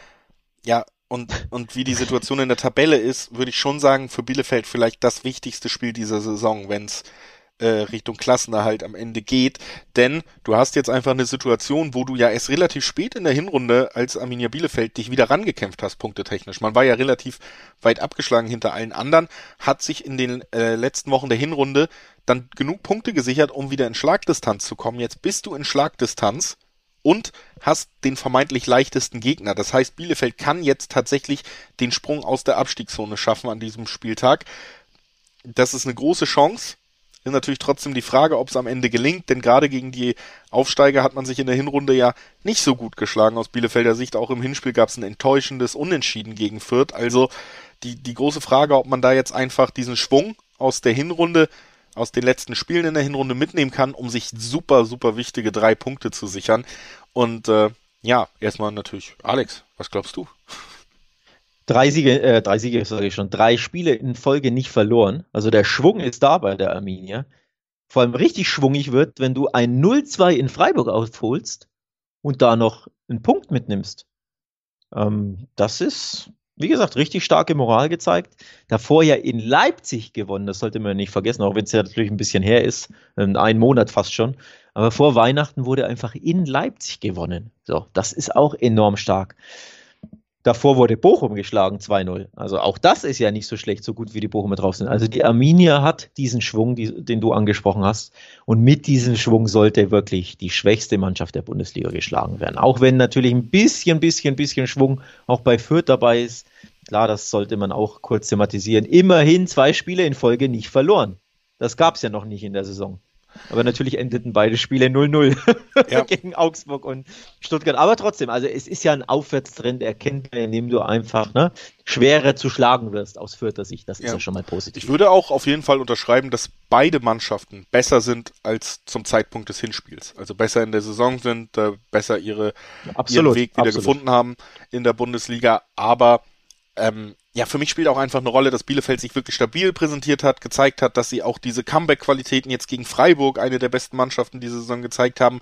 ja, und, und wie die Situation in der Tabelle ist, würde ich schon sagen, für Bielefeld vielleicht das wichtigste Spiel dieser Saison, wenn es äh, Richtung Klassenerhalt am Ende geht. Denn du hast jetzt einfach eine Situation, wo du ja erst relativ spät in der Hinrunde als Arminia Bielefeld dich wieder rangekämpft hast, punktetechnisch. Man war ja relativ weit abgeschlagen hinter allen anderen, hat sich in den äh, letzten Wochen der Hinrunde dann genug Punkte gesichert, um wieder in Schlagdistanz zu kommen. Jetzt bist du in Schlagdistanz und hast den vermeintlich leichtesten Gegner. Das heißt, Bielefeld kann jetzt tatsächlich den Sprung aus der Abstiegszone schaffen an diesem Spieltag. Das ist eine große Chance ist natürlich trotzdem die Frage, ob es am Ende gelingt, denn gerade gegen die Aufsteiger hat man sich in der Hinrunde ja nicht so gut geschlagen aus Bielefelder Sicht. Auch im Hinspiel gab es ein enttäuschendes Unentschieden gegen Fürth. Also die, die große Frage, ob man da jetzt einfach diesen Schwung aus der Hinrunde, aus den letzten Spielen in der Hinrunde mitnehmen kann, um sich super, super wichtige drei Punkte zu sichern. Und äh, ja, erstmal natürlich, Alex, was glaubst du? Drei Siege, äh, drei Siege, sage ich schon, drei Spiele in Folge nicht verloren. Also der Schwung ist da bei der Arminia. Vor allem richtig schwungig wird, wenn du ein 0-2 in Freiburg aufholst und da noch einen Punkt mitnimmst. Ähm, das ist, wie gesagt, richtig starke Moral gezeigt. Davor ja in Leipzig gewonnen, das sollte man nicht vergessen, auch wenn es ja natürlich ein bisschen her ist, ähm, ein Monat fast schon. Aber vor Weihnachten wurde einfach in Leipzig gewonnen. So, das ist auch enorm stark. Davor wurde Bochum geschlagen 2-0. Also auch das ist ja nicht so schlecht, so gut wie die Bochumer drauf sind. Also die Arminia hat diesen Schwung, die, den du angesprochen hast. Und mit diesem Schwung sollte wirklich die schwächste Mannschaft der Bundesliga geschlagen werden. Auch wenn natürlich ein bisschen, bisschen, bisschen Schwung auch bei Fürth dabei ist. Klar, das sollte man auch kurz thematisieren. Immerhin zwei Spiele in Folge nicht verloren. Das gab es ja noch nicht in der Saison. Aber natürlich endeten beide Spiele 0-0 ja. gegen Augsburg und Stuttgart. Aber trotzdem, also es ist ja ein Aufwärtstrend erkennbar, indem du einfach ne, schwerer zu schlagen wirst aus Fürther Sicht. Das ist ja. ja schon mal positiv. Ich würde auch auf jeden Fall unterschreiben, dass beide Mannschaften besser sind als zum Zeitpunkt des Hinspiels. Also besser in der Saison sind, äh, besser ihre, absolut, ihren Weg wieder absolut. gefunden haben in der Bundesliga. Aber ähm, ja, für mich spielt auch einfach eine Rolle, dass Bielefeld sich wirklich stabil präsentiert hat, gezeigt hat, dass sie auch diese Comeback-Qualitäten jetzt gegen Freiburg, eine der besten Mannschaften diese Saison gezeigt haben.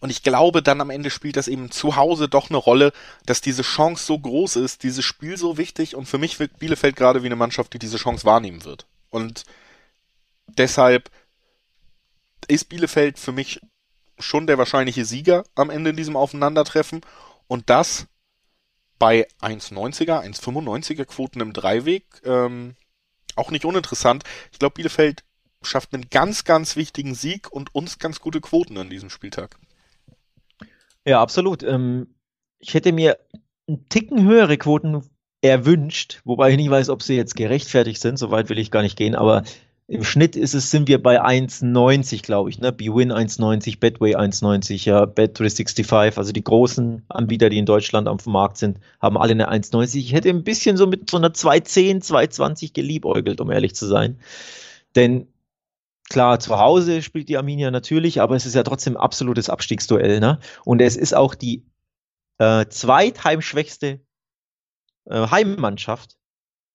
Und ich glaube, dann am Ende spielt das eben zu Hause doch eine Rolle, dass diese Chance so groß ist, dieses Spiel so wichtig. Und für mich wirkt Bielefeld gerade wie eine Mannschaft, die diese Chance wahrnehmen wird. Und deshalb ist Bielefeld für mich schon der wahrscheinliche Sieger am Ende in diesem Aufeinandertreffen. Und das bei 1,90er, 1,95er Quoten im Dreiweg. Ähm, auch nicht uninteressant. Ich glaube, Bielefeld schafft einen ganz, ganz wichtigen Sieg und uns ganz gute Quoten an diesem Spieltag. Ja, absolut. Ähm, ich hätte mir einen Ticken höhere Quoten erwünscht, wobei ich nicht weiß, ob sie jetzt gerechtfertigt sind. Soweit will ich gar nicht gehen, aber im Schnitt ist es, sind wir bei 1,90, glaube ich. Ne? BWin 1,90, Betway 1,90, ja, Bet365, also die großen Anbieter, die in Deutschland am Markt sind, haben alle eine 1,90. Ich hätte ein bisschen so mit so einer 2,10, 2,20 geliebäugelt, um ehrlich zu sein. Denn klar, zu Hause spielt die Arminia natürlich, aber es ist ja trotzdem absolutes Abstiegsduell. Ne? Und es ist auch die äh, zweitheimschwächste äh, Heimmannschaft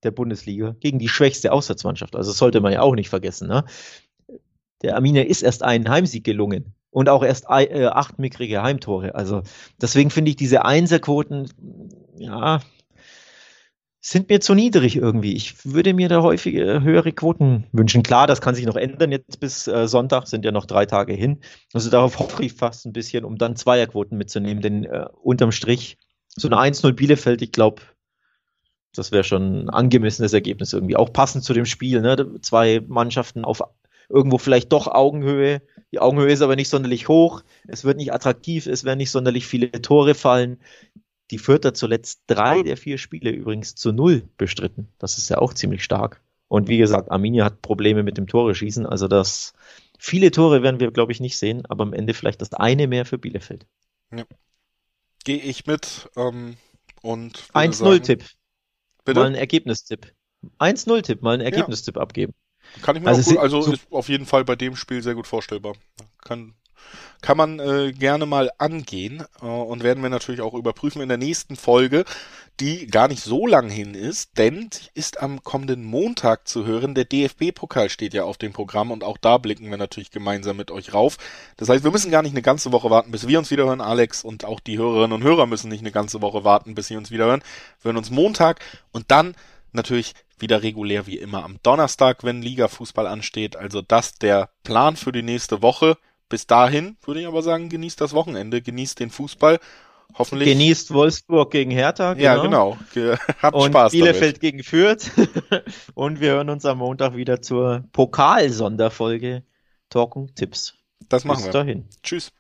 der Bundesliga gegen die schwächste Auswärtsmannschaft. Also das sollte man ja auch nicht vergessen. Ne? Der Arminia ist erst ein Heimsieg gelungen und auch erst äh, acht mickrige Heimtore. Also deswegen finde ich diese Einserquoten, ja, sind mir zu niedrig irgendwie. Ich würde mir da häufig höhere Quoten wünschen. Klar, das kann sich noch ändern jetzt bis äh, Sonntag, sind ja noch drei Tage hin. Also darauf hoffe ich fast ein bisschen, um dann Zweierquoten mitzunehmen, denn äh, unterm Strich so eine 1-0 Bielefeld, ich glaube, das wäre schon ein angemessenes Ergebnis irgendwie. Auch passend zu dem Spiel, ne? Zwei Mannschaften auf irgendwo vielleicht doch Augenhöhe. Die Augenhöhe ist aber nicht sonderlich hoch. Es wird nicht attraktiv, es werden nicht sonderlich viele Tore fallen. Die Fürther zuletzt drei der vier Spiele übrigens zu null bestritten. Das ist ja auch ziemlich stark. Und wie gesagt, Arminia hat Probleme mit dem Tore schießen. Also das viele Tore werden wir, glaube ich, nicht sehen, aber am Ende vielleicht das eine mehr für Bielefeld. Ja. Gehe ich mit ähm, und 1-0-Tipp. Mal ein Ergebnistipp. 1-0-Tipp, mal ein Ergebnistipp ja. abgeben. Kann ich mir also, auch gut, also so ist auf jeden Fall bei dem Spiel sehr gut vorstellbar. Kann, kann man äh, gerne mal angehen äh, und werden wir natürlich auch überprüfen in der nächsten Folge, die gar nicht so lang hin ist, denn ist am kommenden Montag zu hören. Der DFB-Pokal steht ja auf dem Programm und auch da blicken wir natürlich gemeinsam mit euch rauf. Das heißt, wir müssen gar nicht eine ganze Woche warten, bis wir uns wieder hören, Alex, und auch die Hörerinnen und Hörer müssen nicht eine ganze Woche warten, bis sie uns wieder hören. Wir hören uns Montag und dann natürlich wieder regulär wie immer am Donnerstag, wenn Liga-Fußball ansteht. Also das der Plan für die nächste Woche. Bis dahin würde ich aber sagen, genießt das Wochenende, genießt den Fußball. Hoffentlich. Genießt Wolfsburg gegen Hertha. Genau. Ja, genau. Ge habt und Spaß Bielefeld damit. gegen Fürth. und wir hören uns am Montag wieder zur Pokalsonderfolge Talken Tipps. Das machen Bis wir. dahin. Tschüss.